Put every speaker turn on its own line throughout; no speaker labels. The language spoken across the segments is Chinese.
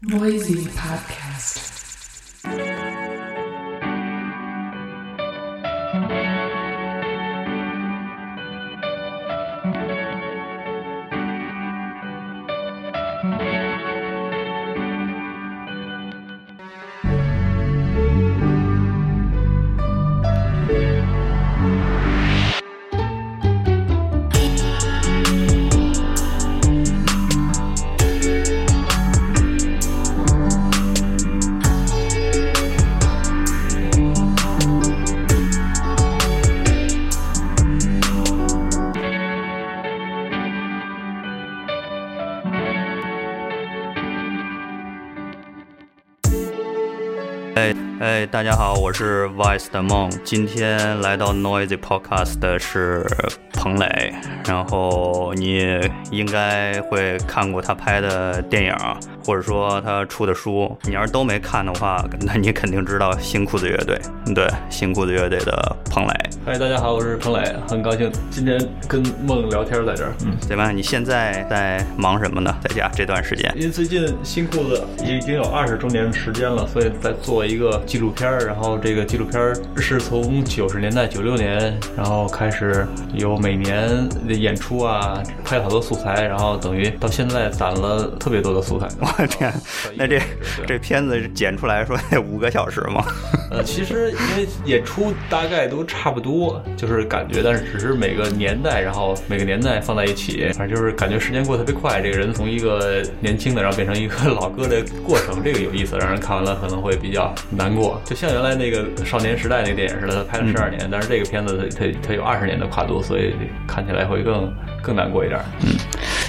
Noisy Podcast.
Vice 的梦。今天来到 Noisy Podcast 的是彭磊，然后你应该会看过他拍的电影，或者说他出的书。你要是都没看的话，那你肯定知道新裤子乐队。对，新裤子乐队的彭磊。
嗨，大家好，我是彭磊，很高兴今天跟梦聊天在这儿。嗯，
怎么样？你现在在忙什么呢？在家这段时间？
因为最近新裤子已经有二十周年时间了，所以在做一个纪录片儿，然后这个纪录片儿是从九十年代九六年，然后开始有每年的演出啊，拍好多素材，然后等于到现在攒了特别多的素材。
我天，那这这片子剪出来说得五个小时吗？
呃，其实因为演出大概都差不多，就是感觉，但是只是每个年代，然后每个年代放在一起，反正就是感觉时间过得特别快。这个人从一个年轻的，然后变成一个 老哥的过程，这个有意思，让人看完了可能会比较难过。就像原来那个少年时代那个电影似的，他拍了十二年，但是这个片子它它它有二十年的跨度，所以看起来会更更难过一点。
嗯，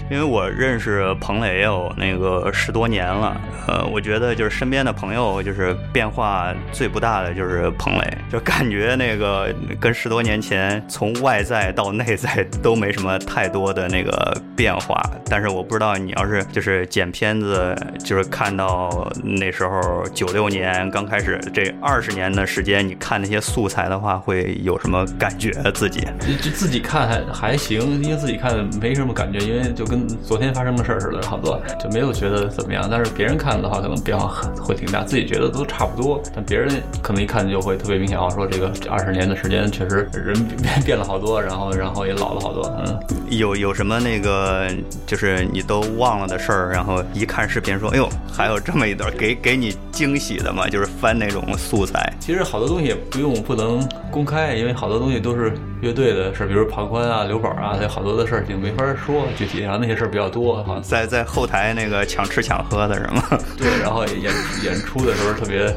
因为我认识彭磊也有那个十多年了，呃，我觉得就是身边的朋友，就是变化最不大的就是彭磊，就感觉那个跟十多年前从外在到内在都没什么太多的那个变化。但是我不知道你要是就是剪片子，就是看到那时候九六年刚开始这二十年的时间，你看那些素材的话，会有什么感觉？自己
就自己看还还行，因为自己看没什么感觉，因为就跟昨天发生的事儿似的，差不多就没有觉得怎么样。但是别人看的话，可能变化很会挺大，自己觉得都差不多，但别人可能一看就会特别明显啊，说这个二十年的时间确实人变变了好多，然后然后也老了好多。嗯，
有有什么那个就是你都忘了的事儿，然后一看视频说，哎呦，还有这么一段，给给你惊喜的嘛？就是翻那种素材。
其实好多东西也不用不能公开，因为好多东西都是乐队的事，比如庞宽啊、刘宝啊，有好多的事儿就没法说具体，然后那些事儿比较多，好像
在在后台那个抢吃抢喝的是吗？
对，然后演演出的时候特别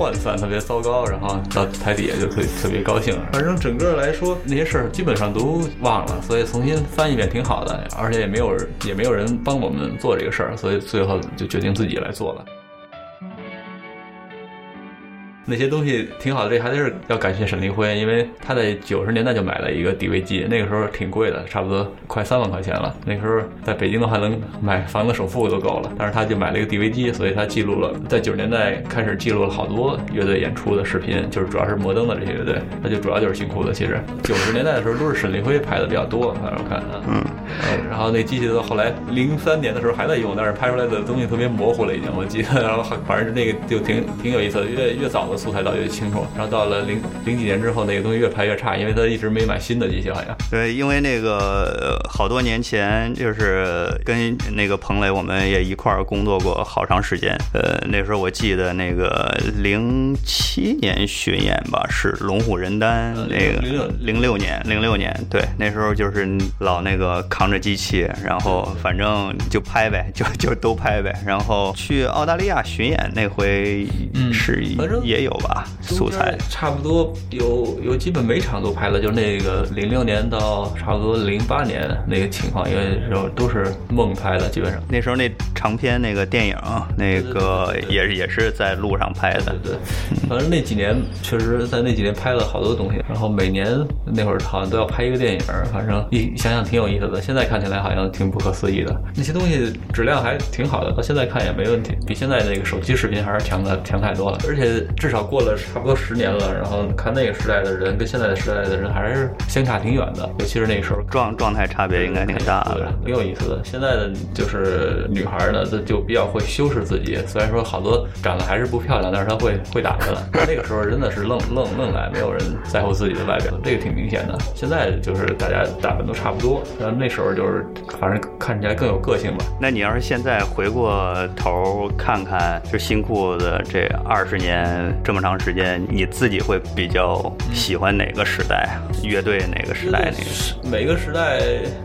涣散，特别糟糕，然后到台底下就特特别高兴。反正整个来说，那些事儿基本上都忘了，所以重新翻一遍挺好的，而且也没有也没有人帮我们做这个事儿，所以最后就决定自己来做了。那些东西挺好的，这还是要感谢沈立辉，因为他在九十年代就买了一个 DV 机，那个时候挺贵的，差不多快三万块钱了。那时候在北京的话，能买房子首付都够了。但是他就买了一个 DV 机，所以他记录了在九十年代开始记录了好多乐队演出的视频，就是主要是摩登的这些乐队，那就主要就是新裤子。其实九十年代的时候都是沈立辉拍的比较多，反正我看啊，嗯，然后那机器到后来零三年的时候还在用，但是拍出来的东西特别模糊了，已经我记得。然后反正是那个就挺挺有意思的，越越早的。素材倒也清楚，然后到了零零几年之后，那个东西越拍越差，因为他一直没买新的机器，好像。
对，因为那个好多年前，就是跟那个彭磊，我们也一块儿工作过好长时间。呃，那时候我记得那个零七年巡演吧，是龙虎人丹那个零六年，零六年，对，那时候就是老那个扛着机器，然后反正就拍呗，就就都拍呗。然后去澳大利亚巡演那回是也有。有吧，素材
差不多有有基本每场都拍了，就那个零六年到差不多零八年那个情况，因为时候都是梦拍的，基本上
那时候那长篇那个电影，那个也是也是在路上拍的，
对对。反正那几年确实在那几年拍了好多东西，然后每年那会儿好像都要拍一个电影，反正一想想挺有意思的。现在看起来好像挺不可思议的，那些东西质量还挺好的，到现在看也没问题，比现在那个手机视频还是强的强太多了，而且至少。少过了差不多十年了，然后看那个时代的人跟现在的时代的人还是相差挺远的，尤其是那个时候。
状状态差别应该挺大的。，
挺有意思的。现在的就是女孩呢，她就比较会修饰自己。虽然说好多长得还是不漂亮，但是她会会打扮了。那个时候真的是愣愣愣来，没有人在乎自己的外表，这个挺明显的。现在就是大家打扮都差不多，然后那时候就是反正看起来更有个性吧。
那你要是现在回过头看看，就新裤子这二十年这么长时间，你自己会比较喜欢哪个时代？乐队哪个时代？那个？
每个时代，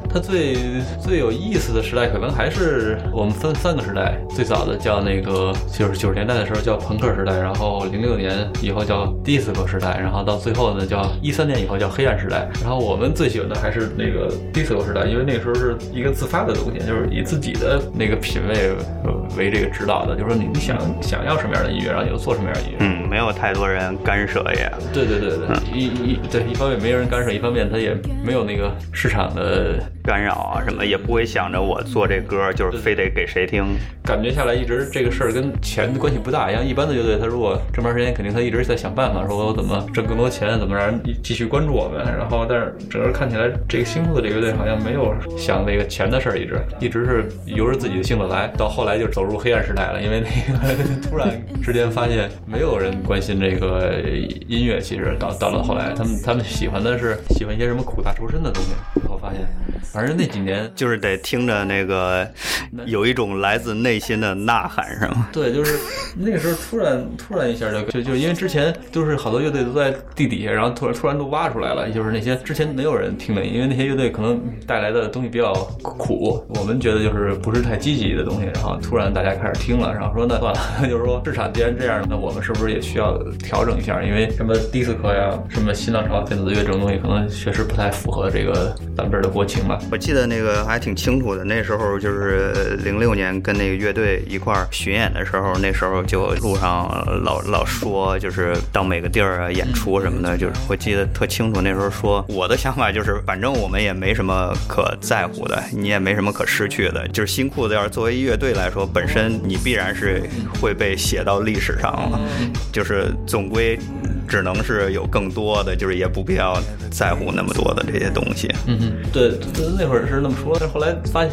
它最最有意思的时代，可能还是我们分三个时代。最早的叫那个，就是九十年代的时候叫朋克时代，然后零六年以后叫 disco 时代，然后到最后呢叫一三年以后叫黑暗时代。然后我们最喜欢的还是那个 disco 时代，因为那个时候是一个自发的东西，就是以自己的那个品味呃为这个指导的，就是说你你想想要什么样的音乐，然后你就做什么样的音乐。
嗯，没有太多人干涉也。
对对对对，一一对一方面没人干涉，一方面他也没有那个市场的
干扰啊什么，也不会想着我做这歌就是非得给谁听。
感觉下来，一直这个事儿跟钱关系不大。像一般的乐队，他如果这么长时间，肯定他一直在想办法，说我怎么挣更多钱，怎么让人继续关注我们。然后，但是整个看起来，这个新裤的这个乐队好像没有想那个钱的事儿，一直一直是由着自己的性子来。到后来就走入黑暗时代了，因为那个 突然之间发现没有人关心这个音乐，其实到到了后来，他们他们喜欢的是喜欢一些什么苦大仇深的东西。我发现，反正那几年
就是得听着那个有一种来自内心的呐喊，是吗？
对，就是那个时候突然突然一下就就就因为之前都是好多乐队都在地底下，然后突然突然都挖出来了，就是那些之前没有人听的，因为那些乐队可能带来的东西比较苦，我们觉得就是不是太积极的东西，然后突然大家开始听了，然后说那算了，就是说市场既然这样，那我们是不是也需要调整一下？因为什么迪斯科呀，什么新浪潮电子乐这种东西，可能确实不太符合这个咱们这儿的国情
我记得那个还挺清楚的，那时候就是零六年跟那个乐队一块儿巡演的时候，那时候就路上老老说，就是到每个地儿啊演出什么的，就是我记得特清楚。那时候说我的想法就是，反正我们也没什么可在乎的，你也没什么可失去的。就是新裤子要是作为乐队来说，本身你必然是会被写到历史上了，就是总归。只能是有更多的，就是也不必要在乎那么多的这些东西。
嗯，对，那会儿是那么说，但是后来发现，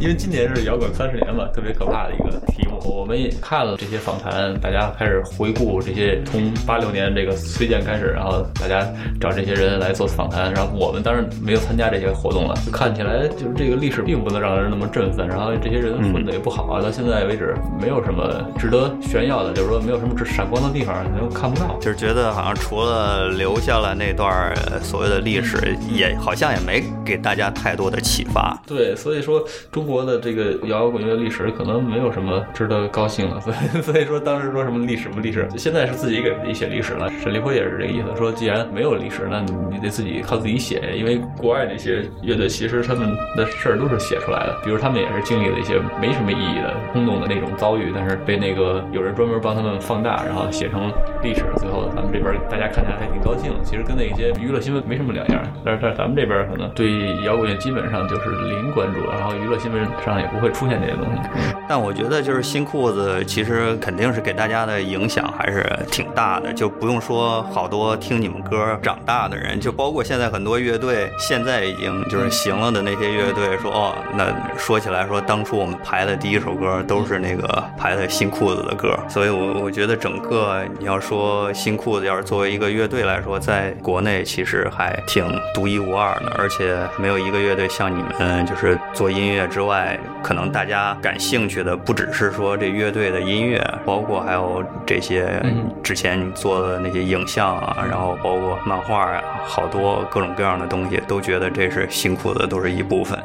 因为今年是摇滚三十年嘛，特别可怕的一个题目。我们也看了这些访谈，大家开始回顾这些，从八六年这个崔健开始，然后大家找这些人来做访谈，然后我们当然没有参加这些活动了。看起来就是这个历史并不能让人那么振奋，然后这些人混的也不好啊，到现在为止没有什么值得炫耀的，就是说没有什么闪光的地方，都看不到，
就是觉得。好像除了留下了那段所谓的历史，也好像也没给大家太多的启发。
对，所以说中国的这个摇滚乐历史可能没有什么值得高兴的。所以所以说当时说什么历史不历史，现在是自己给自己写历史了。沈立辉也是这个意思，说既然没有历史，那你你得自己靠自己写。因为国外那些乐队其实他们的事儿都是写出来的，比如他们也是经历了一些没什么意义的空洞的那种遭遇，但是被那个有人专门帮他们放大，然后写成历史，最后咱们这边大家看起来还挺高兴。其实跟那些娱乐新闻没什么两样，但是在咱们这边可能对摇滚乐基本上就是零关注，然后娱乐新闻上也不会出现这些东西。
但我觉得就是新裤子其实肯定是给大家的影响还是挺大的，就不用说好多听你们歌长大的人，就包括现在很多乐队现在已经就是行了的那些乐队说哦，那说起来说当初我们排的第一首歌都是那个排的新裤子的歌，所以我我觉得整个你要说新裤子要是作为一个乐队来说，在国内其实还挺独一无二的，而且没有一个乐队像你们，就是做音乐之外，可能大家感兴趣的不只是说这乐队的音乐，包括还有这些之前你做的那些影像啊，然后包括漫画啊，好多各种各样的东西，都觉得这是辛苦的，都是一部分。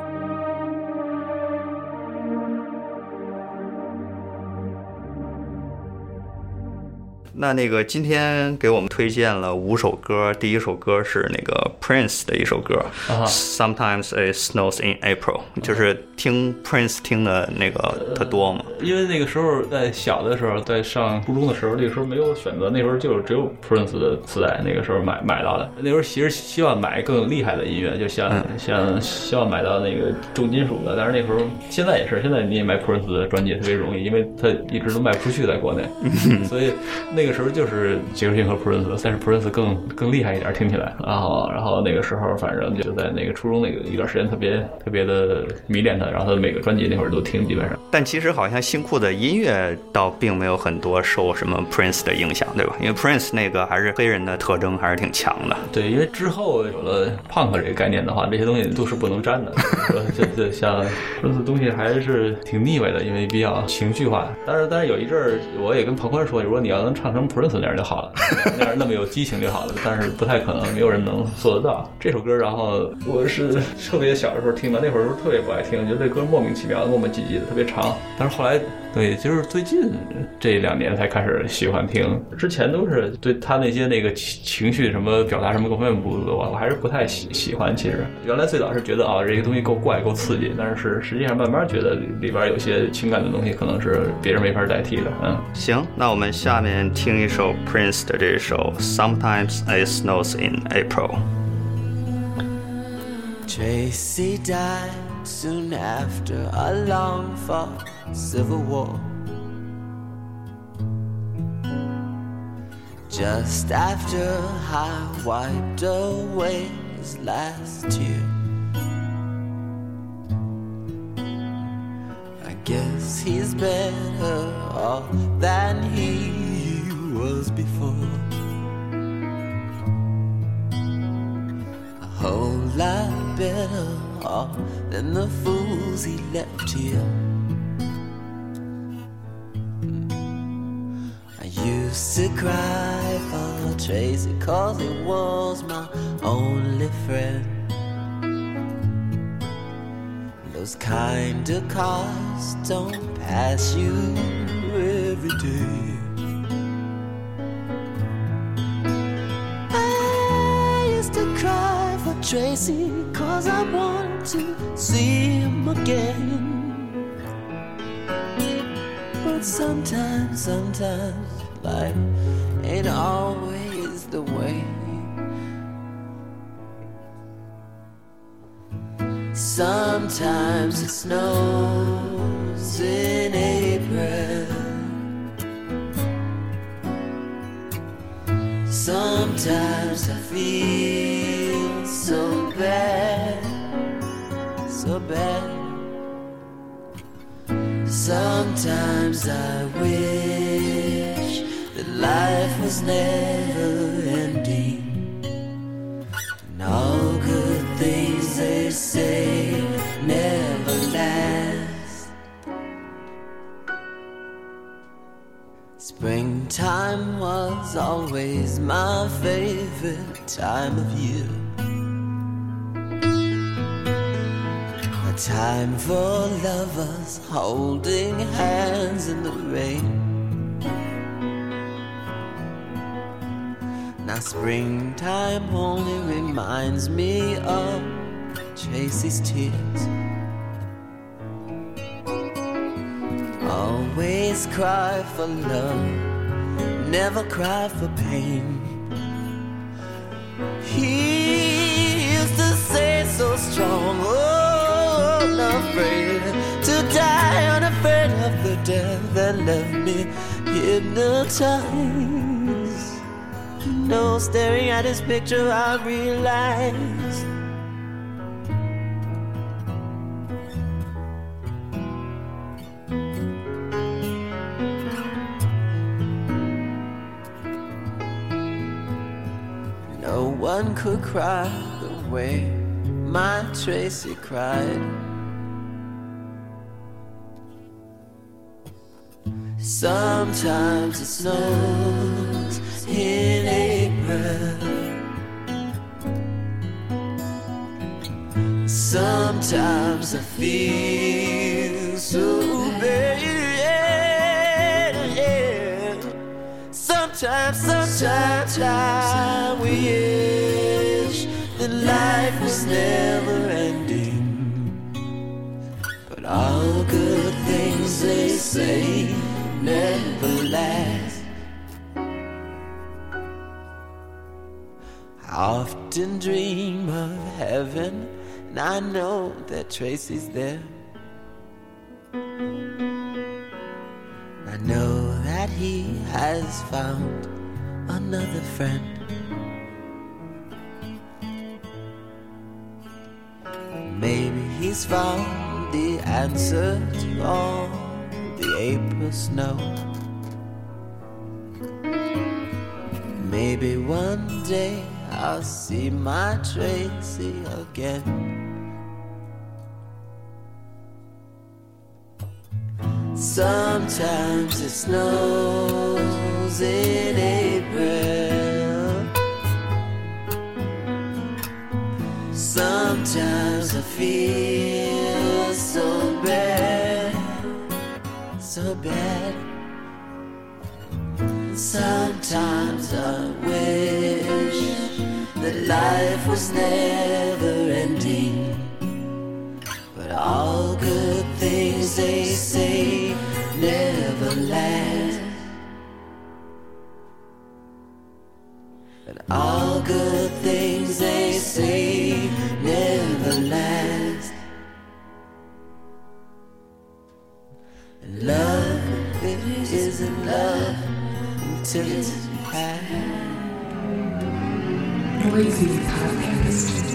那那个今天给我们推荐了五首歌，第一首歌是那个 Prince 的一首歌、
啊
Sometimes It Snows in April，就是听 Prince 听的那个特多嘛。
因为那个时候在小的时候，在上初中的时候，那个时候没有选择，那时候就只有 Prince 的磁带，那个时候买买到的。那时候其实希望买更厉害的音乐，就像、像希望买到那个重金属的，但是那时候现在也是，现在你也买 Prince 的专辑特别容易，因为他一直都卖不出去在国内，所以那个个时候就是杰克逊和 Prince，但是 Prince 更更厉害一点，听起来。然后然后那个时候反正就在那个初中那个一段时间特别特别的迷恋他，然后他的每个专辑那会儿都听，基本上。
但其实好像新裤的音乐倒并没有很多受什么 Prince 的影响，对吧？因为 Prince 那个还是黑人的特征还是挺强的。
对，因为之后有了 punk 这个概念的话，这些东西都是不能沾的。就就像 Prince 东西还是挺腻歪的，因为比较情绪化。但是但是有一阵儿，我也跟庞宽说，如果你要能唱成 Prince 那样就好了，那样那么有激情就好了。但是不太可能，没有人能做得到这首歌。然后我是特别小的时候听的，那会儿时候特别不爱听，觉得这歌莫名其妙的、磨磨唧唧的，特别长。但是后来。对，就是最近这两年才开始喜欢听，之前都是对他那些那个情情绪什么表达什么各方面不，我我还是不太喜喜欢。其实原来最早是觉得啊，这个东西够怪够刺激，但是实际上慢慢觉得里边有些情感的东西可能是别人没法代替的。嗯，
行，那我们下面听一首 Prince 的这首 Sometimes It Snows in April。
Tracy died soon after a long fought civil war. Just after I wiped away his last tear. I guess he's better off than he was before. A whole lot better off than the fools he left here. Used to cry for Tracy cause he was my only friend. Those kind of cars don't pass you every day. I used to cry for Tracy cause I want to see him again. But sometimes, sometimes life ain't always the way. Sometimes it snows in April. Sometimes I feel so bad, so bad. Sometimes I wish life was never ending. And all good things they say never last. Springtime was always my favorite time of year. A time for lovers holding hands in the rain. Now, springtime only reminds me of Tracy's tears. Always cry for love, never cry for pain. He used to say so strong, oh, unafraid to die, unafraid of the death that left me hypnotized. Know, staring at his picture, I realized. No one could cry the way my Tracy cried. Sometimes it snows in April. Sometimes I feel so bad. Sometimes, sometimes I wish that life was never ending. But all good things they say never last. I often dream of heaven, and I know that Tracy's there. I know that he has found another friend. Maybe he's found the answer to all the April snow. Maybe one day I'll see my Tracy again. Sometimes it snows in April. Sometimes I feel so bad, so bad. Sometimes I wish life was never ending. But all good things they say never last. And all good things they say never last. And love, it isn't love until it's past.
Noisy Podcast.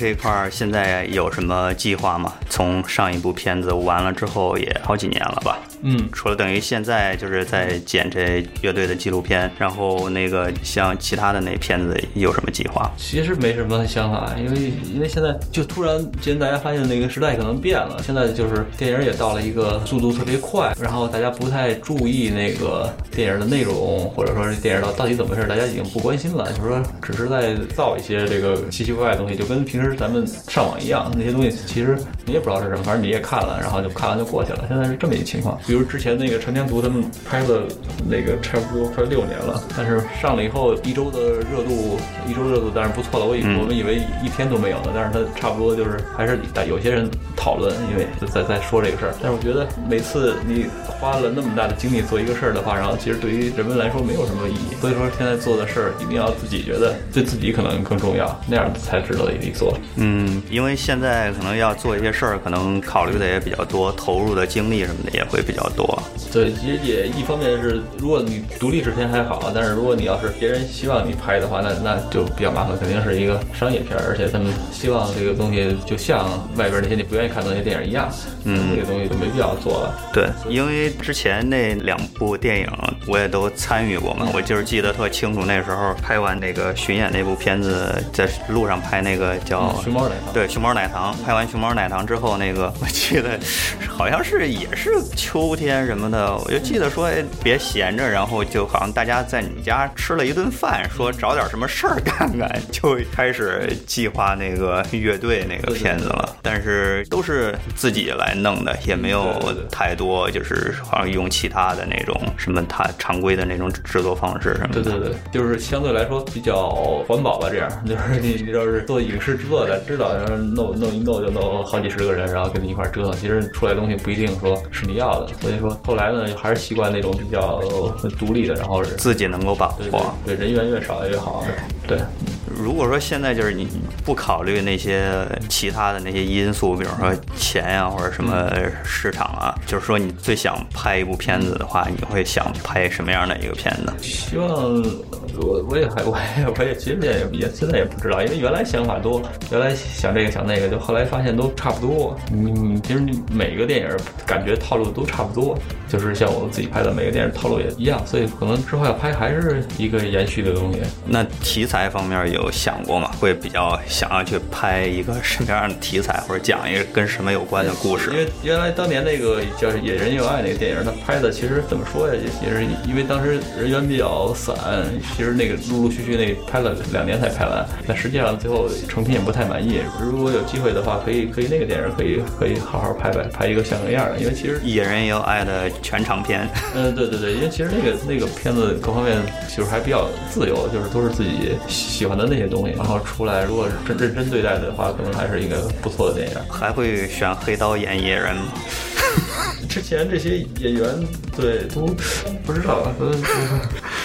这块，现在有什么计划吗？从上一部片子完了之后，也好几年了吧？
嗯，
除了等于现在就是在剪这乐队的纪录片，然后那个像其他的那片子有什么计划？
其实没什么想法，因为因为现在就突然间大家发现那个时代可能变了，现在就是电影也到了一个速度特别快，然后大家不太注意那个电影的内容，或者说这电影到到底怎么回事，大家已经不关心了，就是说只是在造一些这个奇奇怪怪的东西，就跟平时咱们上网一样，那些东西其实你也不知道是什么，反正你也看了，然后就看完就过去了。现在是这么一个情况。比如之前那个陈天图他们拍了那个差不多快六年了，但是上了以后一周的热度，一周热度当然不错了。我以、我们以为一天都没有了，但是他差不多就是还是有些人讨论，因为在在说这个事儿。但是我觉得每次你花了那么大的精力做一个事儿的话，然后其实对于人们来说没有什么意义。所以说现在做的事儿一定要自己觉得对自己可能更重要，那样才值得一做。
嗯，因为现在可能要做一些事儿，可能考虑的也比较多，投入的精力什么的也会比较多。
对，其实也一方面是，如果你独立制片还好，但是如果你要是别人希望你拍的话，那那就比较麻烦，肯定是一个商业片，而且他们希望这个东西就像外边那些你不愿意看的那些电影一样，嗯，这个东西就没必要做了。
对，因为之前那两部电影我也都参与过嘛，我就是记得特清楚，那时候拍完那个巡演那部片子，在路上拍那个叫
嗯熊猫奶糖
对，熊猫奶糖。拍完熊猫奶糖之后，那个我记得好像是也是秋秋天什么的，我就记得说哎别闲着，然后就好像大家在你们家吃了一顿饭，说找点什么事儿干干，就开始计划那个乐队那个片子了。但是都是自己来弄的，也没有太多就是好像用其他的那种什么他常规的那种制作方式什么的。
对对对，就是相对来说比较环保吧，这样就是你你要是做影视制作的，知道然后弄弄一弄就弄好几十个人，然后跟你一块折腾，其实出来东西不一定说是你要的，所以说后来呢还是习惯那种比较独立的，然后是
自己能够把握。
对对人员越少越好，对。
如果说现在就是你不考虑那些其他的那些因素，比如说钱呀、或者什么市场啊，就是说你最想拍一部片子的话，你会想拍什么样的一个片子？
希望我我也还我也我也其实也也现在也不知道，因为原来想法多，原来想这个想那个，就后来发现都差不多。嗯，其实你每个电影感觉套路都差不多，就是像我自己拍的每个电影套路也一样，所以可能之后要拍还是一个延续的东西。
那题材方面有想过吗？会比较想要去拍一个什么样的题材，或者讲一个跟什么有关的故事
因？为原来当年那个叫《野人有爱》那个电影，它拍的其实怎么说呀？也也是因为当时人员比较散，其实实那个陆陆续续那拍了两年才拍完，但实际上最后成品也不太满意。如果有机会的话，可以可以那个电影可以可以好好拍拍，拍一个像个样的，因为其实
野人也有爱的全长片，
嗯，对对对，因为其实那个那个片子各方面就是还比较自由，就是都是自己喜欢的那些东西，然后出来如果真认真对待的话，可能还是一个不错的电影。
还会选黑刀演野人吗？
之前这些演员对都不知道，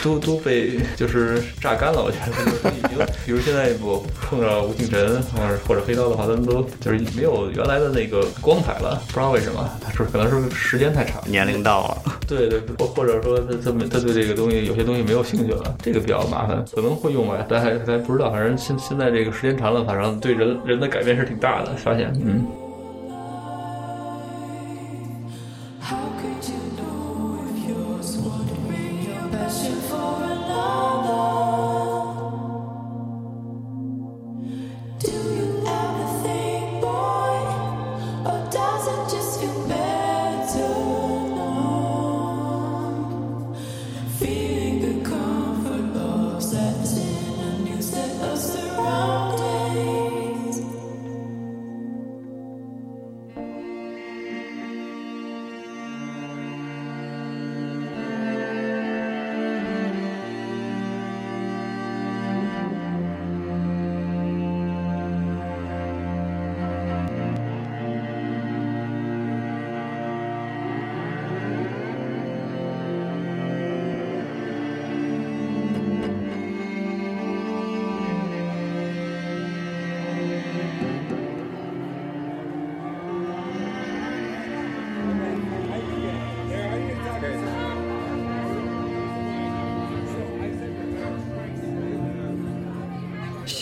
都都都被就是榨干了，我觉得就是已经，比如现在我碰着吴敬晨或者或者黑刀的话，他们都就是没有原来的那个光彩了，不知道为什么，他说可能是时间太长，
年龄到了，
对 对，或或者说他他们他对这个东西有些东西没有兴趣了，这个比较麻烦，可能会用吧，但还还不知道，反正现现在这个时间长了，反正对人人的改变是挺大的，发现嗯。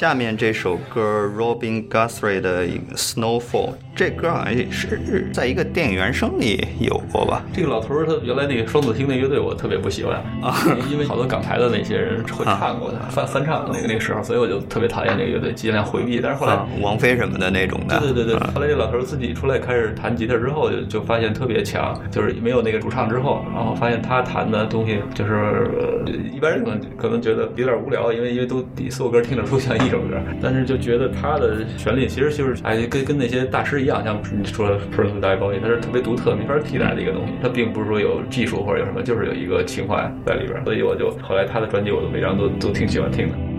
下面这首歌 Robin Guthrie 的 Snowfall，这歌好像是在一个电影原声里有过吧？
这个老头儿他原来那个双子星那乐队我特别不喜欢啊，因为好多港台的那些人会唱过他翻翻唱那个那个时候，所以我就特别讨厌这个乐队，尽量回避。但是后来
啊，王菲什么的那种的。
对对对对，
啊
后来这老头儿自己出来开始弹吉他之后，就就发现特别强，就是没有那个主唱之后，然后发现他弹的东西就是、呃、一般人可能可能觉得有点无聊，因为因为都所有歌听着都像一首歌，但是就觉得他的旋律其实就是哎跟跟那些大师一样，像你说的 p e r s o n a l Boy，它是特别独特、没法替代的一个东西，他并不是说有技术或者有什么，就是有一个情怀在里边，所以我就后来他的专辑我都每张都都挺喜欢听的。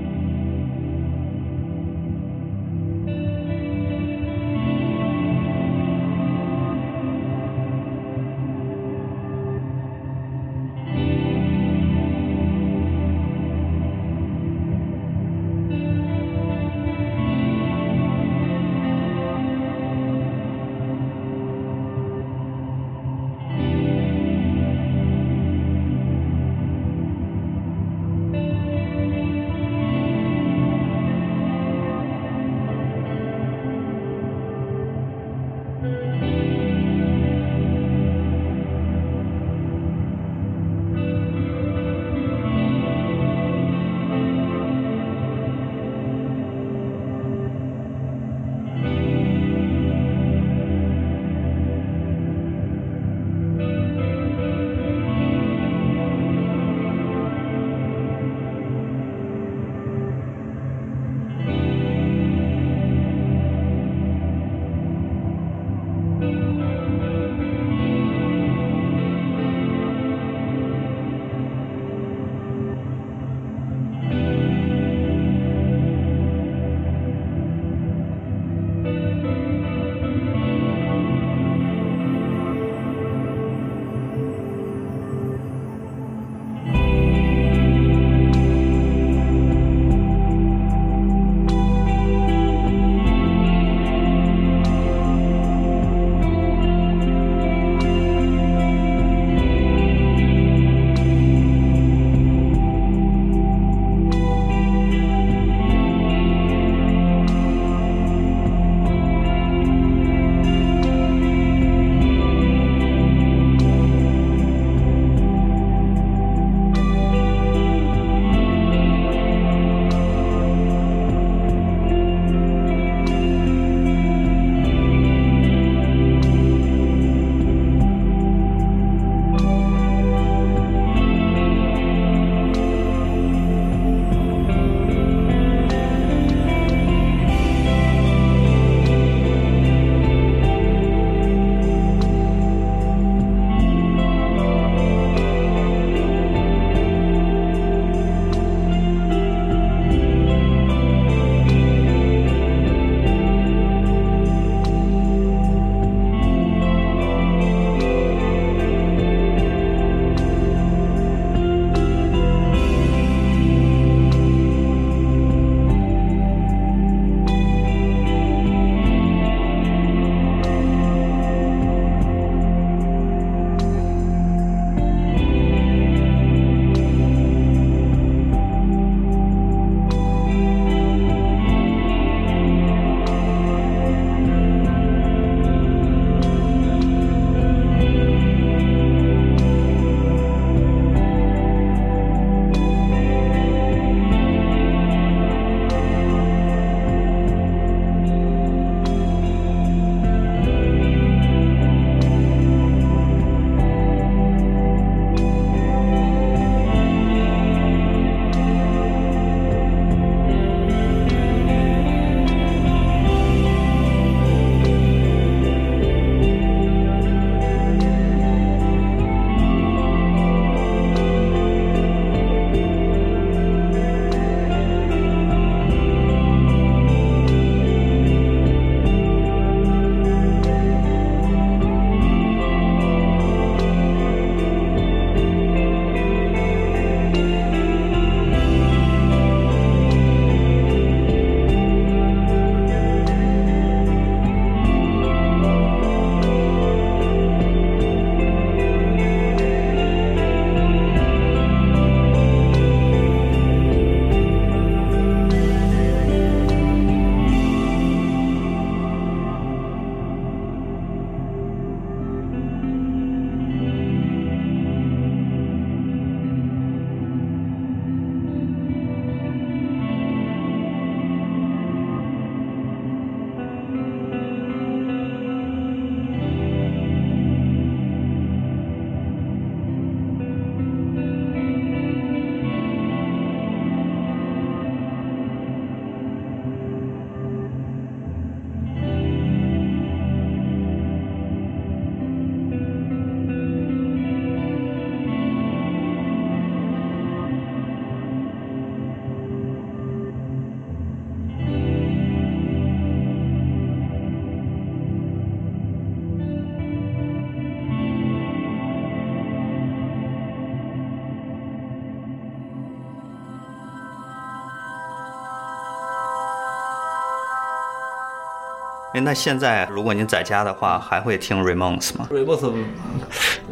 哎，那现在如果您在家的话，还会听 Ramones 吗
？Ramos，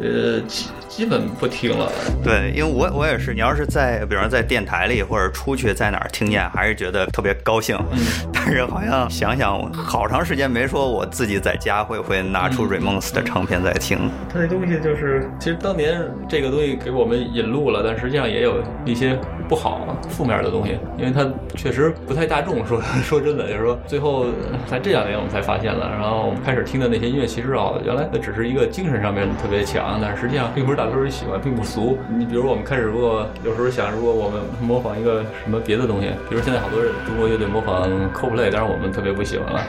呃，基基本不听了。
对，因为我我也是，你要是在，比方在电台里或者出去在哪儿听见，还是觉得特别高兴。但是好像想想，好长时间没说我自己在家会不会拿出 Ramones 的唱片在听。
他这东西就是，其实当年这个东西给我们引路了，但实际上也有一些不好、负面的东西，因为它确实不太大众。说说真的，就是说最后在这两年我们才发现了，然后我们开始听的那些音乐，其实啊，原来它只是一个精神上面特别强，但实际上并不是大多数人喜欢，并不俗。你比如我们开始如果有时候想，如果我们模仿一个什么别的东西，比如现在好多人中国乐队模仿 Coldplay，但是我们特别不喜欢了。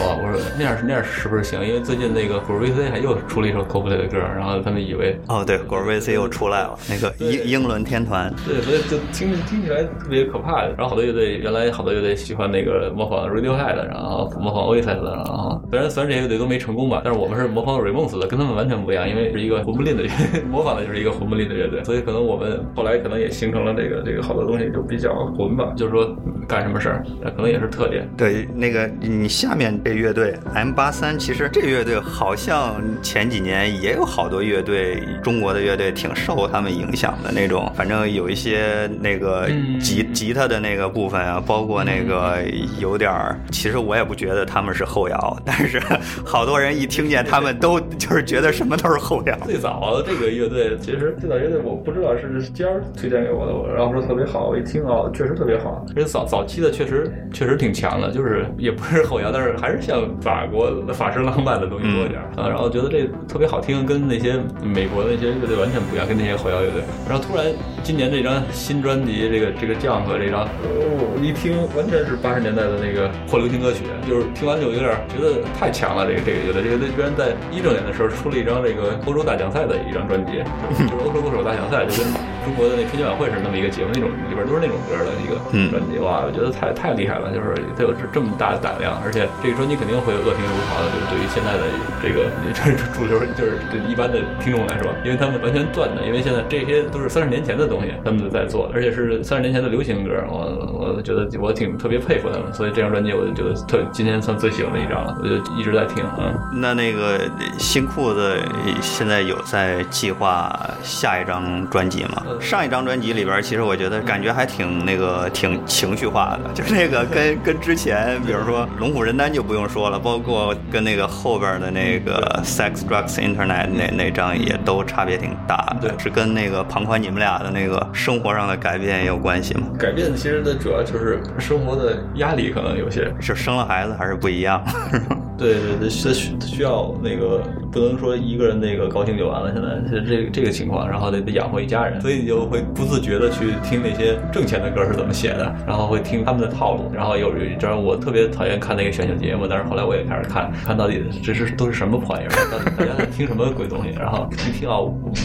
哇，我说那样是那样是不是行？因为最近那个古 VC 还又出了一首 Coldplay 的歌，然后他们以为
哦，对，果儿 VC 又出来了，那个英英伦天团。
对，所以就听听起来特别可怕。然后好多乐队原来好多乐队喜欢那个模仿 Radiohead，然后模仿 Oasis，然后虽然虽然这些乐队都没成功吧，但是我们是模仿 Ramones 的，跟他们完全不一样，因为是一个混不吝的乐队，模仿的就是一个混不吝的乐队，所以可能我们后来可能也形成了这个这个好多东西就比较混吧，就是说干什么事儿，可能也是特点。
对，那个你下面这乐队 M 八三，其实这乐队好像前几年也有好多乐队，中国的乐队挺受他们影响的那种，反正有一些那个
嗯
吉吉他的那个部分啊，包括那个有点儿，其实我也不觉得他们是后摇，但是好多人一听见他们都就是觉得什么都是后摇。
最早这个乐队，其实最早乐队我不知道是尖儿推荐给我的，我然后说特别好，我一听啊，确实特别好。而且早早期的确实确实挺强的，就是也不是后摇，但是还是像法国的法式浪漫的东西多一点儿、啊。然后觉得这特别好听，跟那些美国的那些乐队完全不一样，跟那些后摇乐队。然后突然今年这张新专辑，这个这个 Jump 这张，哦，一听完全是八十年代的那个破流行歌曲，就是听完就有点觉得太强了。这个这个乐队，这个乐队居然在一六年的时候出了一张这个欧洲大奖赛的一张专辑，就是欧洲歌手大奖赛，就跟中国的那春节晚会是那么一个节目，那种里边都是那种歌的一个
嗯
专辑。哇，我觉得太太厉害了，就是他有这么大的胆量，而且这个专辑肯定会恶评如潮的，就是对于现在的这个这主流就是对一般的听众来说，因为他们完全断的，因为现在这些都是三十年前的东西，他们在做，而且是三十年前的流行歌，我我觉得我挺特别佩服他们，所以这张专辑我就觉得特今天算最喜欢的一张了，我就一直在听，嗯。
那那个新裤子现在有在计划下一张专辑吗？上一张专辑里边，其实我觉得感觉还挺那个挺情绪化的，就是那个跟跟之前，比如说龙虎人丹就不用说了，包括跟那个后边的那个 Sex Drugs Internet 那那张也都差别挺大的，
对
是跟那个庞宽你们俩的那个生活上的改变也有关系吗？
改变其实的主要就是生活的压力，可能有些。
是生了孩子还是不一样？
对对对，需需需要那个不能说一个人那个高兴就完了，现在是这个这个情况，然后得得养活一家人，所以你就会不自觉的去听那些挣钱的歌是怎么写的，然后会听他们的套路，然后有一阵我特别讨厌看那个选秀节目，但是后来我也开始看，看到底这是都是什么破玩意儿，到底大家在听什么鬼东西，然后一听啊，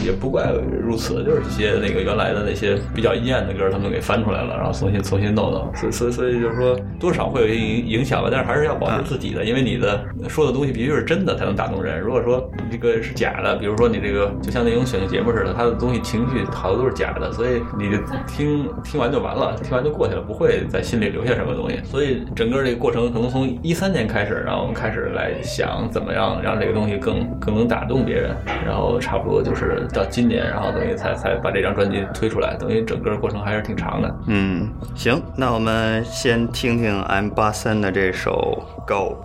也不怪如此，就是一些那个原来的那些比较阴暗的歌，他们给翻出来了，然后重新重新弄弄，所以所以所以就是说多少会有一些影影响吧，但是还是要保持自己的，因为你的说的东西必须是真的才能打动人。如果说这个是假的，比如说你这个就像那种选秀节目似的，它的东西情绪好多都是假的，所以你就听听完就完了，听完就过去了，不会在心里留下什么东西。所以整个这个过程可能从一三年开始，然后我们开始来想怎么样让这个东西更更能打动别人，然后差不多就是到今年，然后等于才才把这张专辑推出来，等于整个过程还是挺长的。
嗯，行，那我们先听听 M 八三的这首《Go》。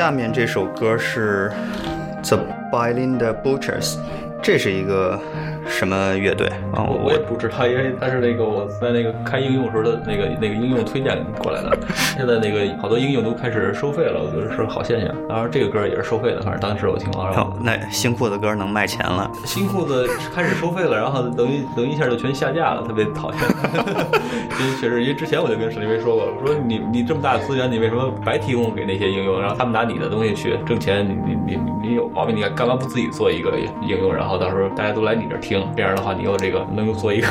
下面这首歌是 The Bilinda Butchers，这是一个什么乐队啊？
我我也不知道，因为它是那个我在那个开应用时候的那个那个应用推荐过来的。现在那个好多应用都开始收费了，我觉得是好现象。当然这个歌也是收费的，反正当时我听了，然后
哦，那新裤子歌能卖钱了。
新裤子开始收费了，然后等于等于一下就全下架了，特别讨厌。因为确实，因为之前我就跟史立威说过，我说你你这么大的资源，你为什么白提供给那些应用，然后他们拿你的东西去挣钱？你你你你有毛病，你干嘛不自己做一个应用，然后到时候大家都来你这儿听，这样的话你又这个能够做一个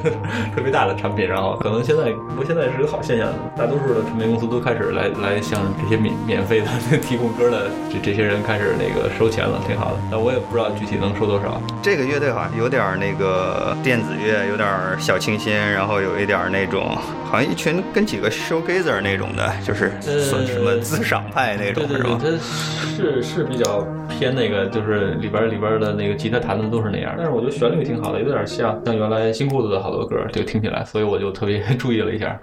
特别大的产品，然后可能现在不过现在是个好现象，大多数的唱片公司都开始来来向这些免免费的 提供歌的这这些人开始那个收钱了，挺好的。但我也不知道具体能收多少。
这个乐队好像有点那个电子乐，有点小清新，然后有一点那种，好像一群跟几个 showgazer 那种的，就是
呃
算什么自赏派那种是吧？
它是是比较偏那个，就是里边里边的那个吉他弹的都是那样，但是我觉得旋律挺好的，有点像像原来新裤子的好多歌，就听起来，所以我就特别 注意了一下。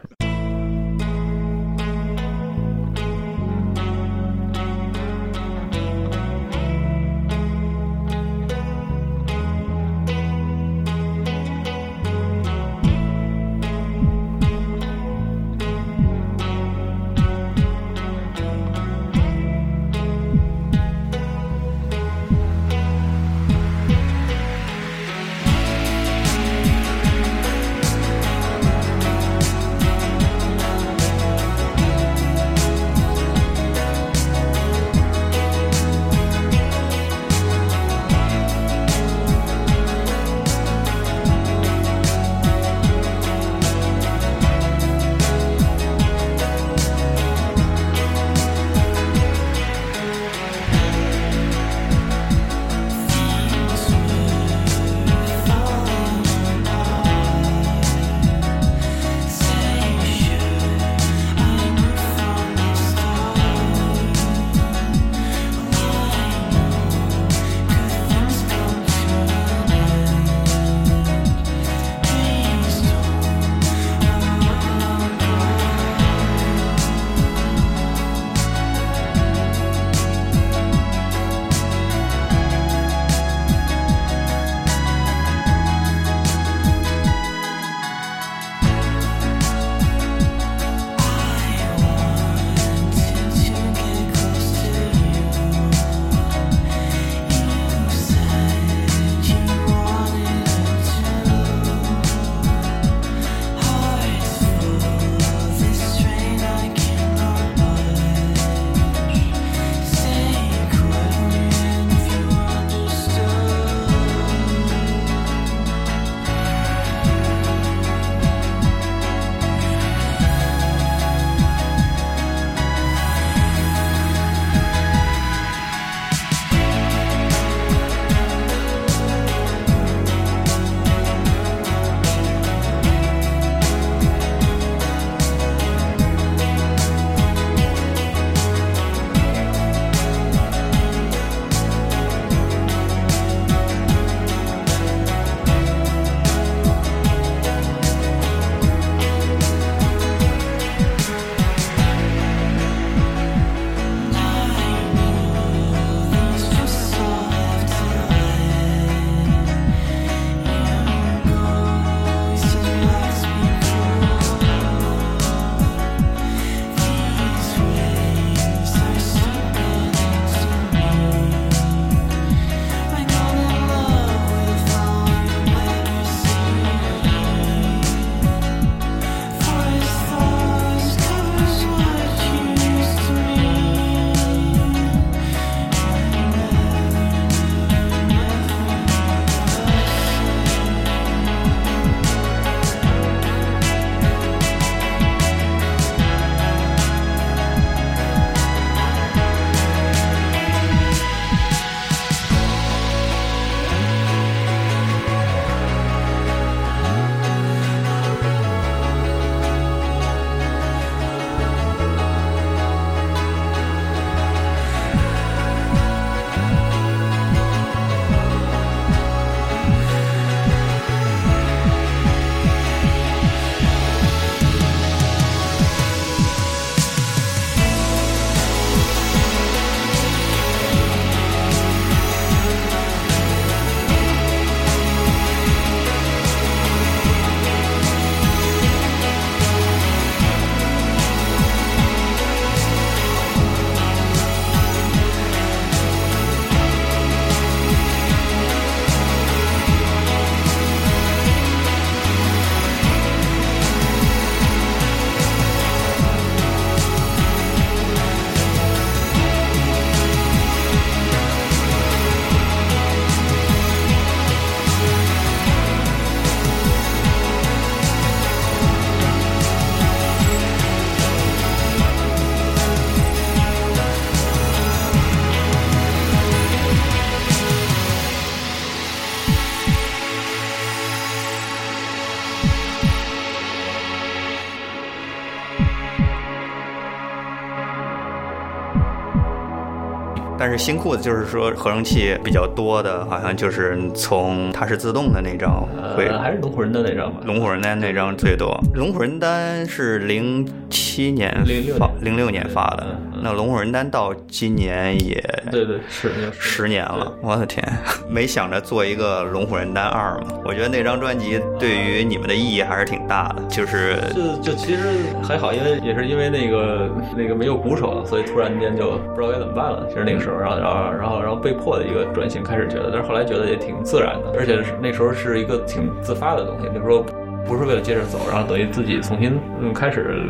新裤子就是说合成器比较多的，好像就是从它是自动的那张会。
呃，还是龙虎人的那张吧。
龙虎人丹那张最多，龙虎人丹是零七年
06
发，
年
零六年发的。那龙虎人丹到今年也
对对是就是
十年了，我的天，没想着做一个龙虎人丹二嘛。我觉得那张专辑对于你们的意义还是挺大的，就是
就就其实还好，因为也是因为那个那个没有鼓手了，所以突然间就不知道该怎么办了。其实那个时候，然后然后然后然后被迫的一个转型，开始觉得，但是后来觉得也挺自然的，而且是那时候是一个挺自发的东西，就是说。不是为了接着走，然后等于自己重新嗯开始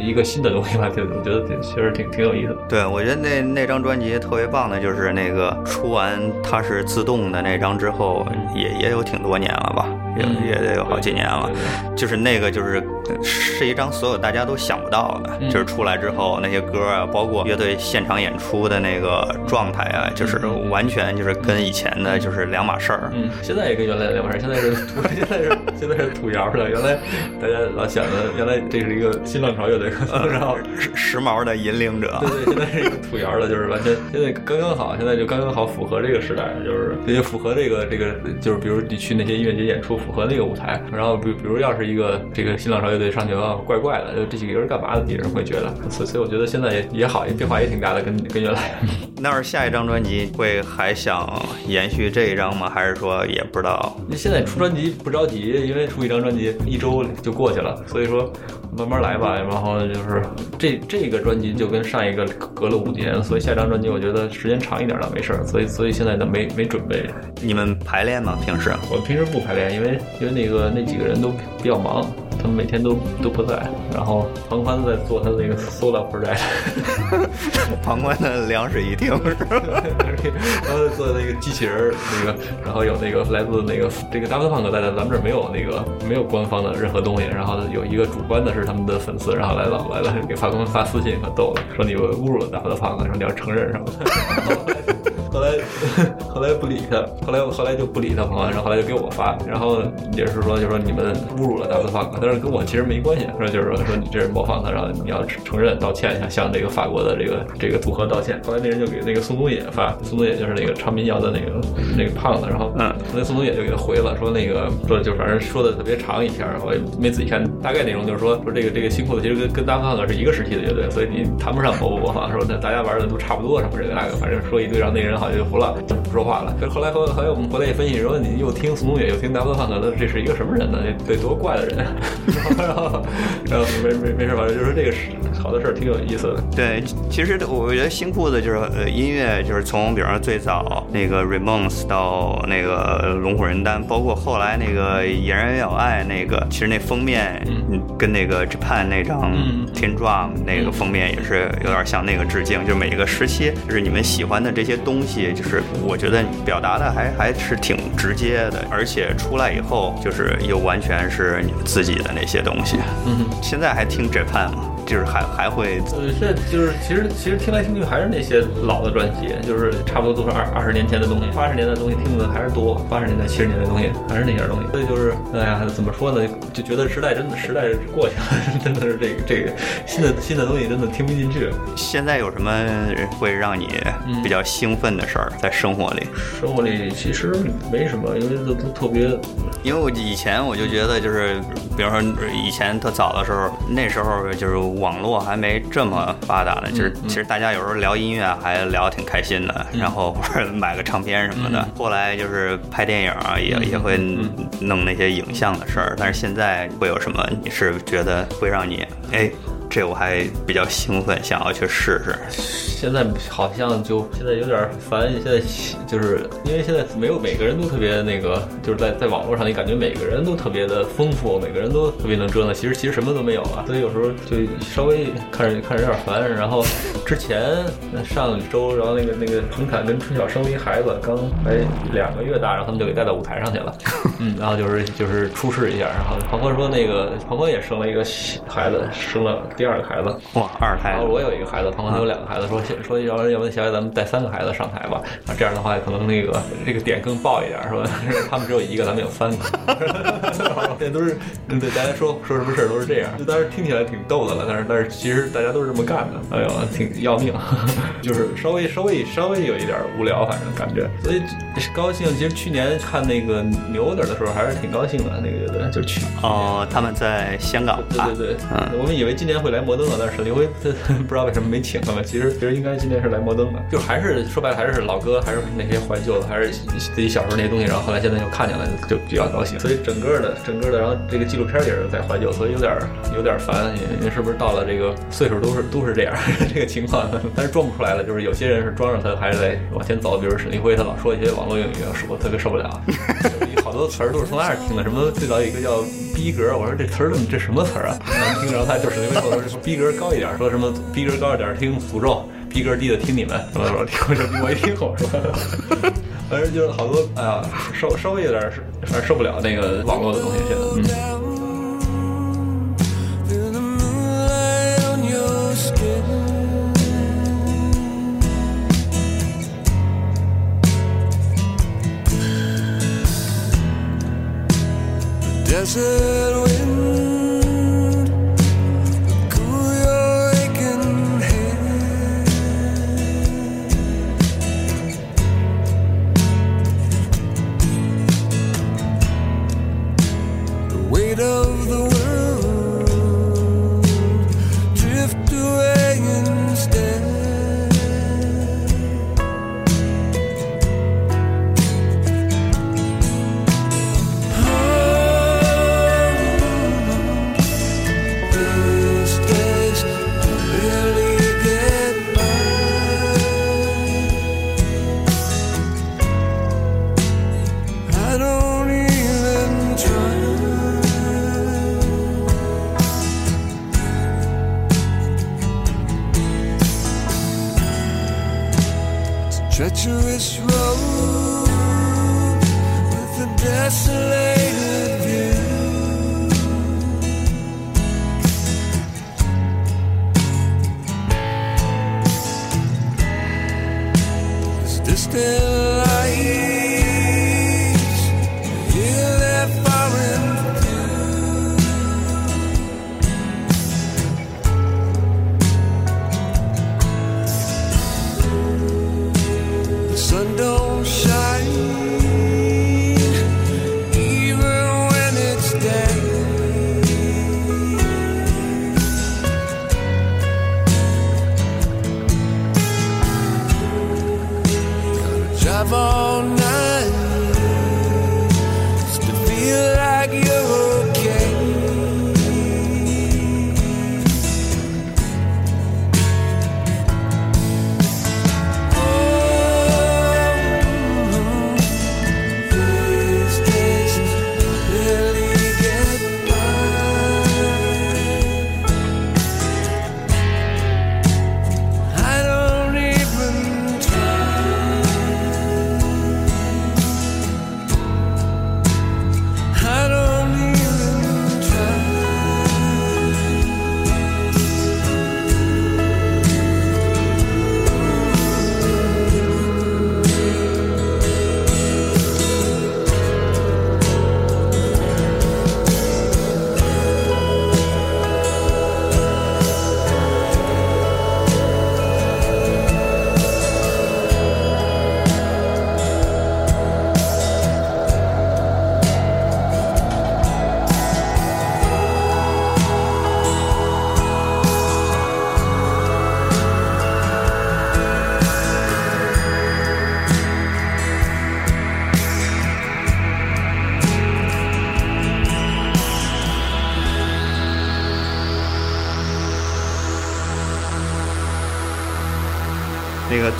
一个新的东西吧，就我觉得其实挺挺有意思的。
对，我觉得那那张专辑特别棒的，就是那个出完它是自动的那张之后，也也有挺多年了吧，也
嗯。
也得有好几年了。就是那个就是是一张所有大家都想不到的，
嗯。
就是出来之后那些歌啊，包括乐队现场演出的那个状态啊，就是完全就是跟以前的就是两码事儿。
嗯，现在也跟原来两码事儿，现在是土，现在是现在是土窑了。原来大家老想着，原来这是一个新浪潮乐队，然后
时时髦的引领者，
对对，现在是一个土窑了，就是完全现在刚刚好，现在就刚刚好符合这个时代，就是也符合这个这个，就是比如你去那些音乐节演出，符合那个舞台。然后比比如要是一个这个新浪潮乐队上去啊，怪怪的，就这几个人干嘛的？别人会觉得，所以所以我觉得现在也也好，也变化也挺大的，跟跟原来。
那要是下一张专辑会还想延续这一张吗？还是说也不知道？
那现在出专辑不着急，因为出一张专辑一周就过去了，所以说慢慢来吧。然后就是这这个专辑就跟上一个隔了五年，所以下张专辑我觉得时间长一点倒没事儿。所以所以现在都没没准备。
你们排练吗？平时？
我平时不排练，因为因为那个那几个人都比较忙，他们每天都都不在。然后庞宽在做他的那个 solo project，
旁观的两室一厅是吧？
然后做那个机器人儿那个，然后有那个来自那个这个 Daft Punk 在咱们这儿没有那个没有官方的任何东西，然后有一个主观的是他们的粉丝，然后来了来了给法官发私信可逗了，说你侮辱了 Daft Punk，说你要承认什么的。后来 后来不理他，后来后来就不理他朋友，然后后来就给我发，然后也是说就说你们侮辱了 Daft Punk，但是跟我其实没关系，说就是说说你这是模仿他，然后你要承认道歉一下，向这个法国的这个这个组合道歉。后来那人就给那个宋冬野发，宋冬野就是那个唱民谣的那个那个胖子，然后
嗯。
那宋冬野就给他回了，说那个说就反正说的特别长一篇，我也没仔细看，大概内容就是说说这个这个新裤子其实跟跟 Daft Punk 是一个时期的乐队，所以你谈不上模不模仿，说那大家玩的都差不多什么这个那个，反正说一堆，然后那人好像就服了，就不说话了。可是后来和还有我们回来一分析说，你又听宋冬野又听 Daft Punk，那这是一个什么人呢？得多怪的人。然后然后然后没没没事，反正就是这个是好多事儿，挺有意思的。
对，其实我觉得新裤子就是呃音乐，就是从比方说最早那个 Ramones 到那个龙虎人丹，包括后来那个野人有爱那个，其实那封面嗯跟那个 Japan 那张
嗯
Tin Drum 那个封面也是有点像那个致敬，就是每一个时期，就是你们喜欢的这些东西，就是我觉得表达的还还是挺直接的，而且出来以后就是又完全是你们自己的那些东西。
嗯。
现在还听 Japan 吗？就是还还会
呃，现在就是其实其实听来听去还是那些老的专辑，就是差不多都是二二十年前的东西，八十年代的东西听的还是多，八十年代七十年代的东西还是那些东西。所以就是哎呀，怎么说呢？就觉得时代真的时代过去了，真的是这个这个新的新的东西真的听不进去。
现在有什么会让你比较兴奋的事儿在生活里？
生活里其实没什么，因为都都特别
因为我以前我就觉得就是，比方说以前特早的时候，那时候就是网络还没这么发达呢，就是其实大家有时候聊音乐还聊得挺开心的，然后或者买个唱片什么的。后来就是拍电影啊，也也会弄那些影像的事儿。但是现在会有什么？你是觉得会让你哎？这我还比较兴奋，想要去试试。
现在好像就现在有点烦，现在就是因为现在没有每个人都特别那个，就是在在网络上你感觉每个人都特别的丰富，每个人都特别能折腾，其实其实什么都没有啊，所以有时候就稍微看着看着有点烦。然后之前上周，然后那个那个陈凯跟春晓生了一孩子，刚才两个月大，然后他们就给带到舞台上去了，嗯，然后就是就是出示一下，然后庞宽说那个庞宽也生了一个孩子，生了。第二个孩子。
哇，二胎
然后我有一个孩子，庞宽有两个孩子，说说要不然要不然小野咱们带三个孩子上台吧，啊这样的话可能那个这个点更爆一点，是吧？他们只有一个，咱们有三个，这都是嗯对大家说说什么事儿都是这样，就当时听起来挺逗的了，但是但是其实大家都是这么干的，哎呦挺要命，就是稍微稍微稍微有一点无聊，反正感觉，所以高兴。其实去年看那个牛的的时候还是挺高兴的，那个就去
哦，他们在香港吧？
对对对，
嗯，
我们以为今年会来摩登的，但是沈立辉他 不知道为什么没请他们。其实其实应该今天是来摩登的，就还是说白了还是老歌，还是那些怀旧的，还是自己小时候那些东西。然后后来现在又看见了，就比较高兴。所以整个的整个的，然后这个纪录片也是在怀旧，所以有点有点烦。因为是不是到了这个岁数都是都是这样 这个情况？但是装不出来了，就是有些人是装着他还是得往前走。比如沈立辉，他老说一些网络用语，我特别受不了。好多词儿都是从那儿听的，什么最早有一个叫逼格，我说这词儿怎么这什么词儿啊？难听，然后他就是因为说说逼格高一点，说什么逼格高一点听诅咒，逼格低的听你们，什么什么听我这我一听我说，反正就是好多哎呀，稍稍微有点是反正受不了那个网络的东西，现在嗯。
Desert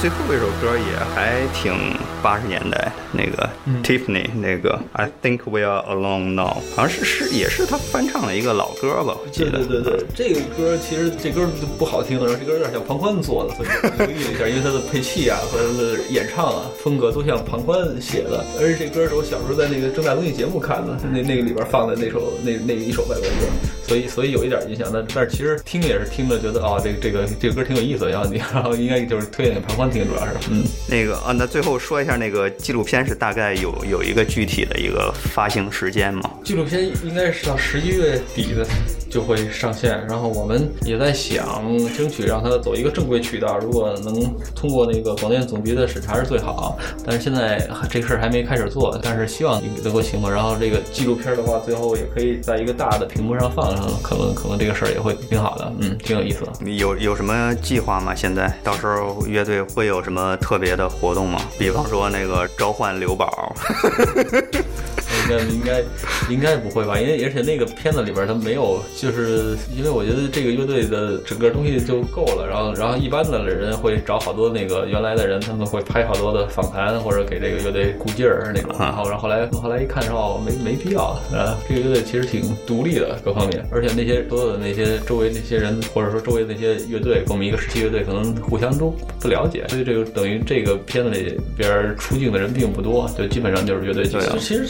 最后一首歌也还挺八十年代，那个 Tiffany 那个 I think we are alone now，好像是是也是他翻唱的一个老歌吧，我记
对
得。
对对对，这个歌其实这歌就不好听，然后这歌有点像庞宽做的，所以留意了一下，因为他的配器啊和他的演唱啊风格都像庞宽写的。而且这歌是我小时候在那个正大综艺节目看的，那那个里边放的那首那那一首外国歌，
所以所以有一点印象。但但是其实听也是听着觉得啊、这个这个这个歌挺有意思，然后你然后应该就是推荐给旁观听，主要是嗯。
那个啊，那最后说一下那个纪录片是大概有有一个具体的一个发行时间吗？
纪录片应该是到十一月底的就会上线，然后我们也在想争取让它走一个正规渠道，如果能通过那个广电总局的审查是最好。但是现在这事儿还没开始做，但是希望能够行吧。然后这个纪录片的话，最后也可以在一个大的屏幕上放上，可能可能这个事儿也会挺好的，嗯，挺有意思的。
有有什么计划吗？现在到时候乐队会有什么特别的活动吗？比方说那个召唤刘宝，
该应该应该不会吧？因为而且那个片子里边他没有，就是因为我觉得这个乐队的整个东西就够了。然后然后一般的人会找好多那个原来的人，他们会拍好多的访谈或者给这个乐队鼓劲儿那种。然后然后后来后来一看说哦，没没必要啊，这个乐队其实挺独立的各方面，而且那些所有的那些周围那些人或者说周围那些乐队跟我们一个时期乐队可能互相都不了解，所以这个等于这个片子里边出镜的人并不多，就基本上就是乐队。
对啊
其实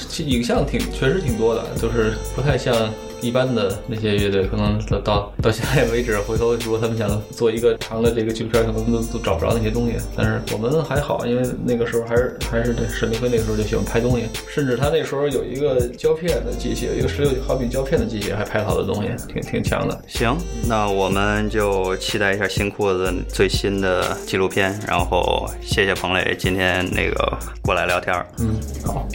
像挺确实挺多的，就是不太像一般的那些乐队，可能到到到现在为止，回头如果他们想做一个长的这个纪录片，可能都都找不着那些东西。但是我们还好，因为那个时候还是还是沈立辉那个时候就喜欢拍东西，甚至他那时候有一个胶片的机器，有一个十六毫米胶片的机器，还拍好多东西，挺挺强的。
行，那我们就期待一下新裤子最新的纪录片。然后谢谢彭磊今天那个过来聊天儿。
嗯，好。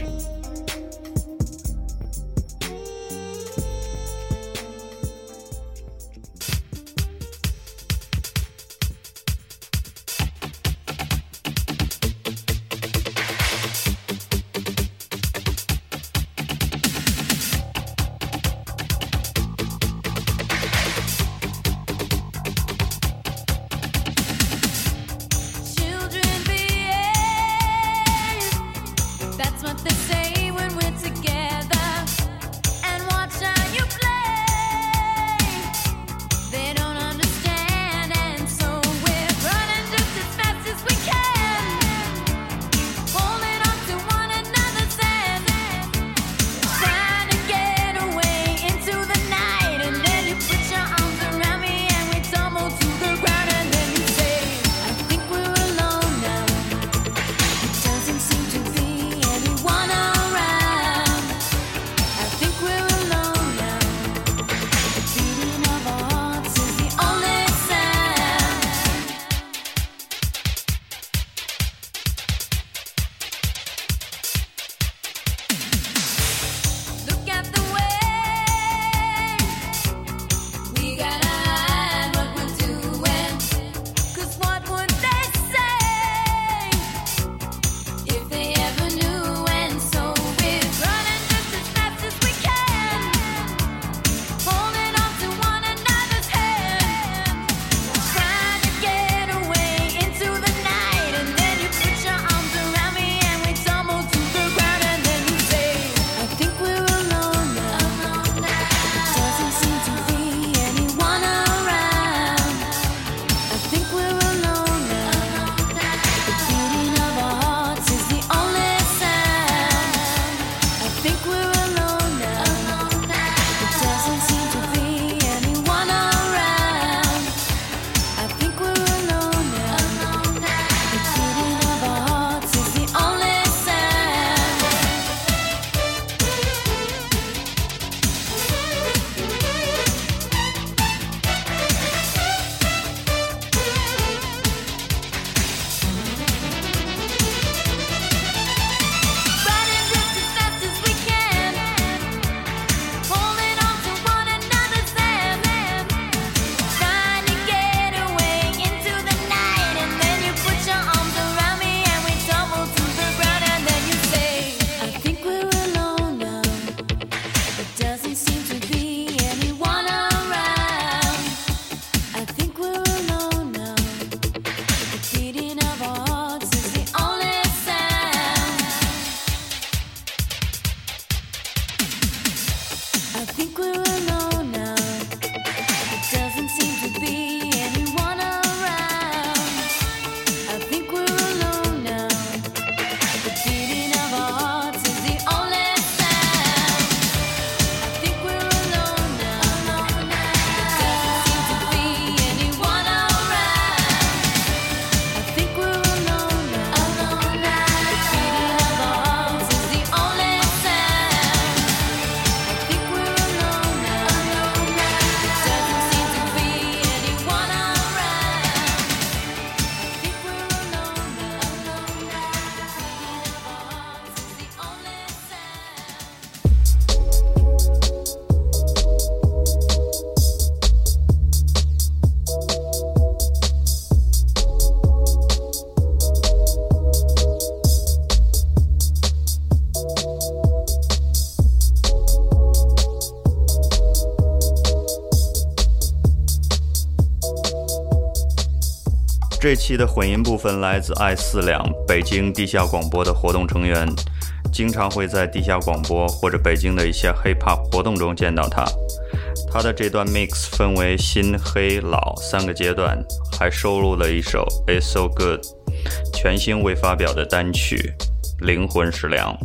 这期的混音部分来自爱四两，北京地下广播的活动成员，经常会在地下广播或者北京的一些 hip hop 活动中见到他。他的这段 mix 分为新、黑、老三个阶段，还收录了一首《It's So Good》，全新未发表的单曲《灵魂食粮》。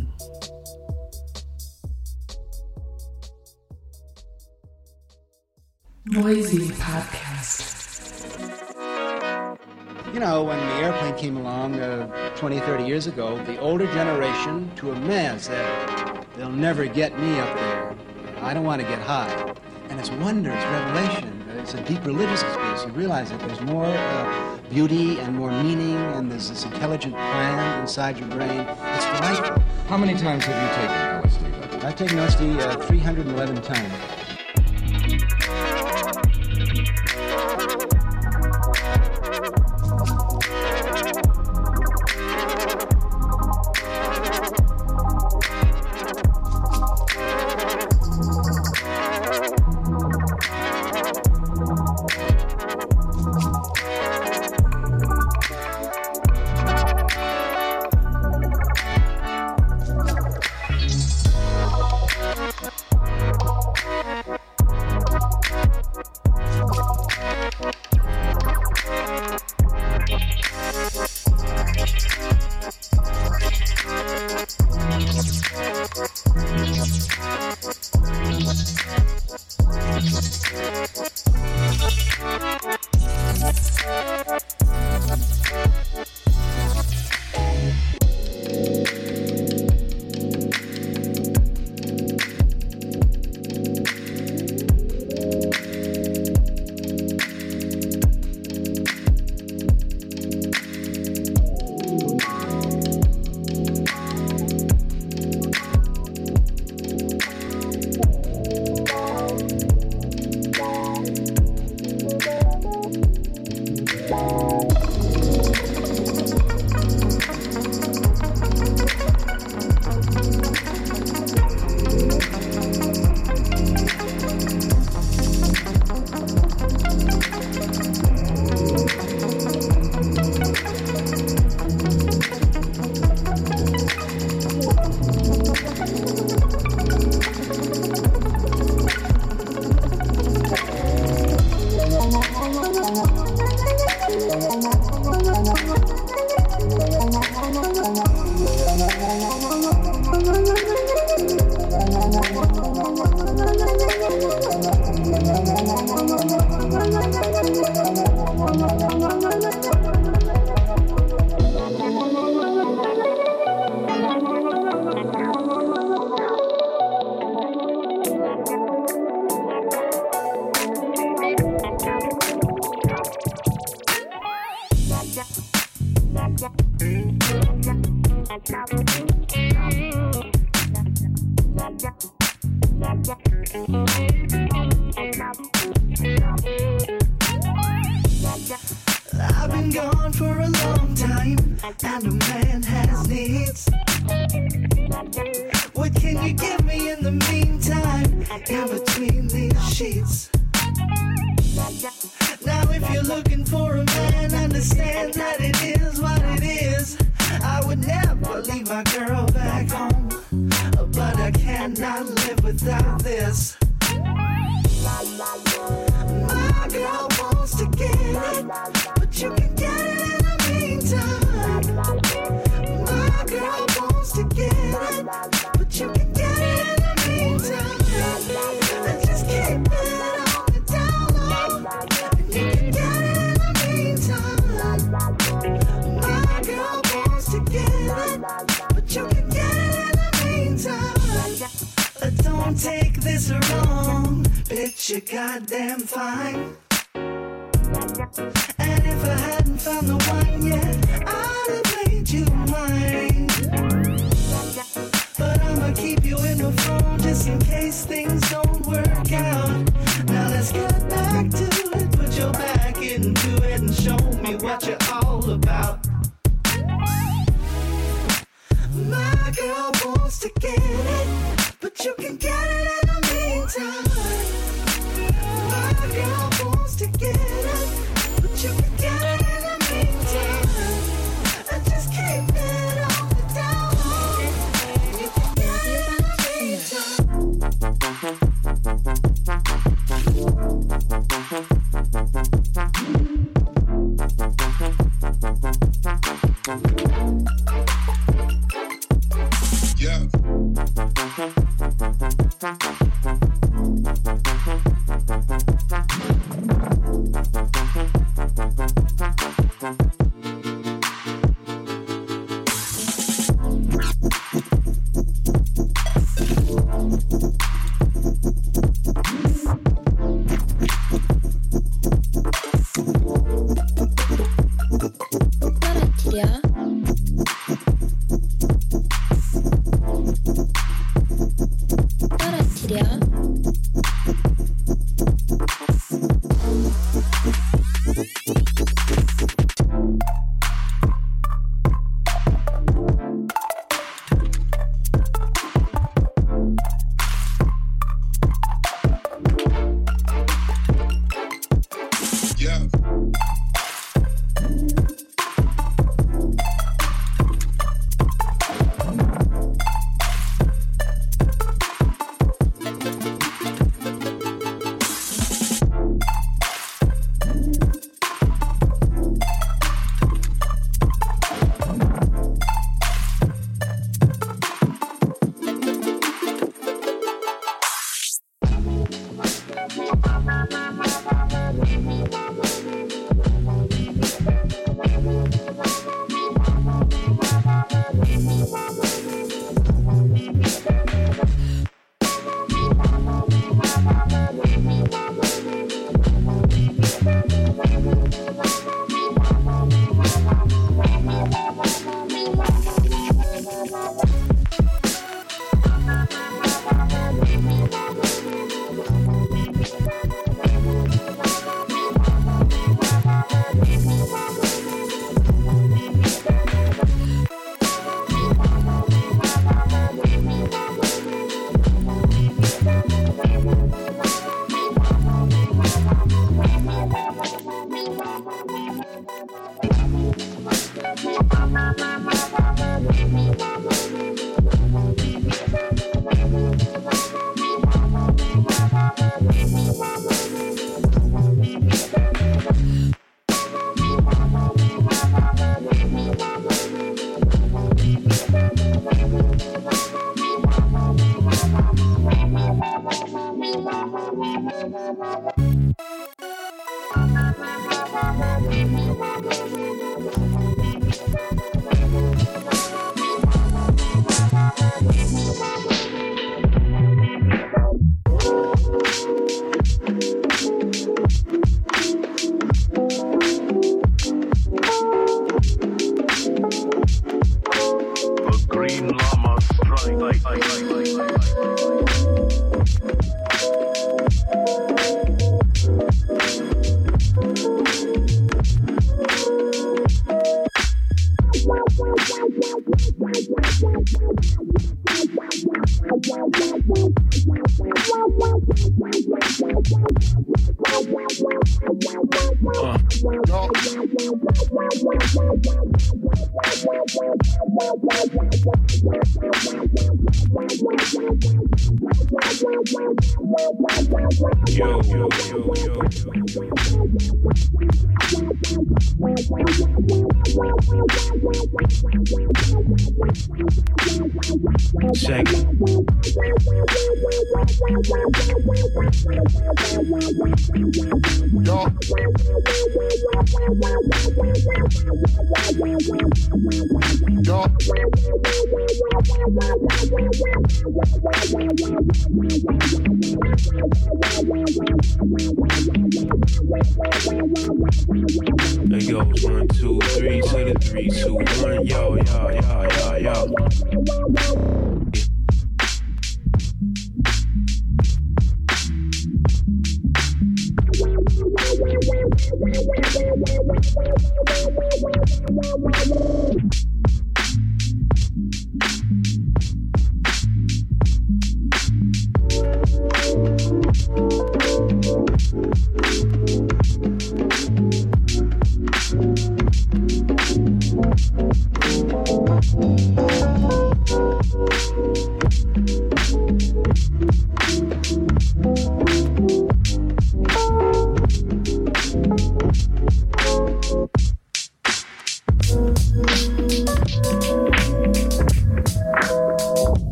To a man said, they'll never get me up there. I don't want to get high. And it's wonder, it's revelation. It's a deep religious experience. You realize that there's more uh, beauty and more meaning, and there's this intelligent plan inside your brain. It's delightful.
How many times have you taken LSD?
I've taken LSD uh, 311 times.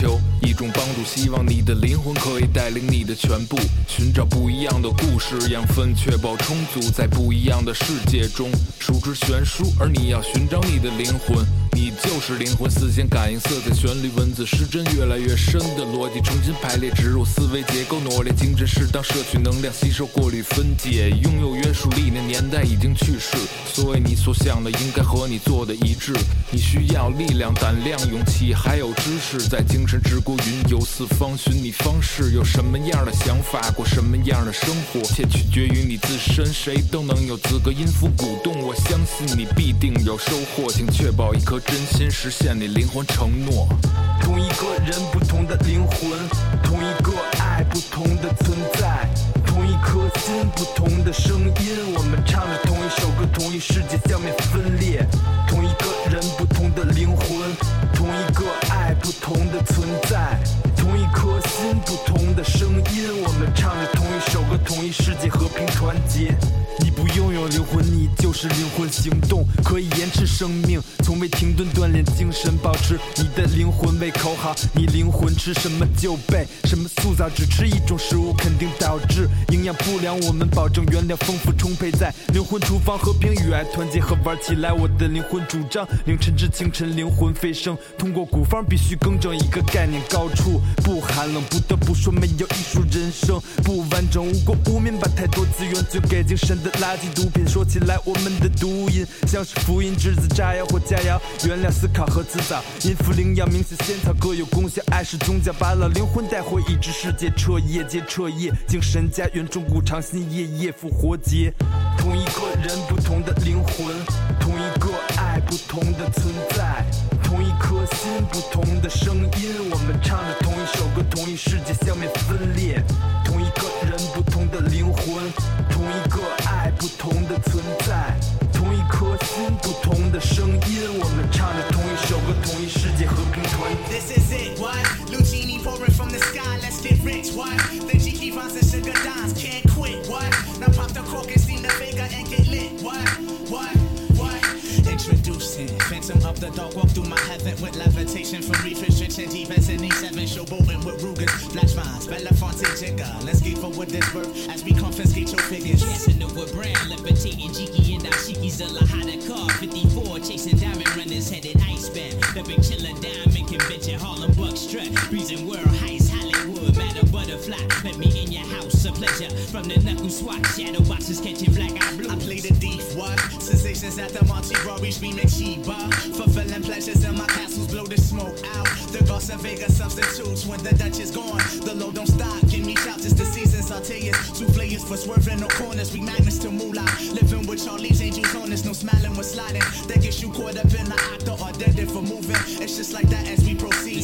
求一种帮助，希望你的灵魂可以带领你的全部，寻找不一样的故事，养分确保充足，在不一样的世界中数之悬殊，而你要寻找你的灵魂。你就是灵魂，四线感应色彩旋律文字失真，越来越深的逻辑重新排列，植入思维结构，罗列精神适当摄取能量，吸收过滤分解，拥有约束力的年代已经去世，所以你所想的应该和你做的一致。你需要力量、胆量、勇气，还有知识，在精神之国云游四方，寻你方式，有什么样的想法，过什么样的生活，且取决于你自身。谁都能有资格音符鼓动，我相信你必定有收获，请确保一颗真心，实现你灵魂承诺。
同一个人，不同的灵魂；同一个爱，不同的存在；同一颗心，不同的声音。我们唱着同一，世界，消灭分裂。魂为口号。你灵魂吃什么就被什么塑造，只吃一种食物肯定导致营养不良。我们保证原料丰富充沛，在灵魂厨房和平与爱团结和玩起来。我的灵魂主张。凌晨至清晨灵魂飞升，通过古方必须更正一个概念，高处不寒冷。不得不说没有艺术人生不完整，无国无民把太多资源捐给精神的垃圾毒品。说起来我们的读音像是福音栀子炸药或佳肴，原料思考和辞藻，音符灵药冥想仙草各有功效。爱是宗教，把老灵魂带回已知世界，彻夜接彻夜，精神家园中古长新夜夜复活节。同一个人，不同的灵魂；同一个爱，不同的存在；同一颗心，不同的声音。我们唱着同一首歌，同一世界，消灭分裂。同一个人，不同的灵魂；同一个爱，不同的存在；同一颗心，不同的声音。我们唱着同一首歌，同一世界，和平团结。
This is it, what? Lucini pouring from the sky, let's get rich, what? The Jiki Vines and Sugar Dimes can't quit, what? Now pop the cork and steam the Vega and get lit, what? What? What? The Dog, walk through my heaven with levitation from refrigeration, defense in E7, showboating with Rugers, flash vines, Belafonte Jigger. Let's get forward this birth as we confiscate your figures.
Casanova Brown, levitating Jiki and Ashiki's a Lahada car. 54, chasing diamond runners headed icebound. The big chiller diamond convention, Harlem Buck strut. Breezing world heights, Hollywood, matter butterfly. Met me in your house, a pleasure. From the knuckle swat, shadow boxes catching black eye blue.
I play the thief, what? Sensations at the Monte Rory screaming Chiba. Fulfilling pleasures in my castles, blow the smoke out. The Goss and Vega substitutes when the Dutch is gone. The load don't stop, give me shouts, it's the season. Sauteas, souffleurs for swerving no corners. We magnets to moolah. Living with Charlie's angels on us, no smiling when sliding. That gets you caught up in the octa or dead for moving. It's just like that as we proceed.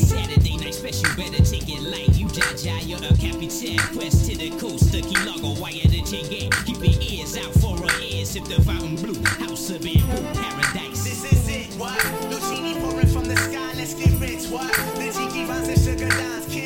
Special, better take it light. You jaja, you're a capitan. Quest to the coast, the key logo, wire the gang. Keep your ears out for a ears. Sip the fountain blue, house of bamboo, paradise.
This is it, what? Lucini pouring from the sky, let's get rich, what? The Jiki Vines and Sugar Dimes can't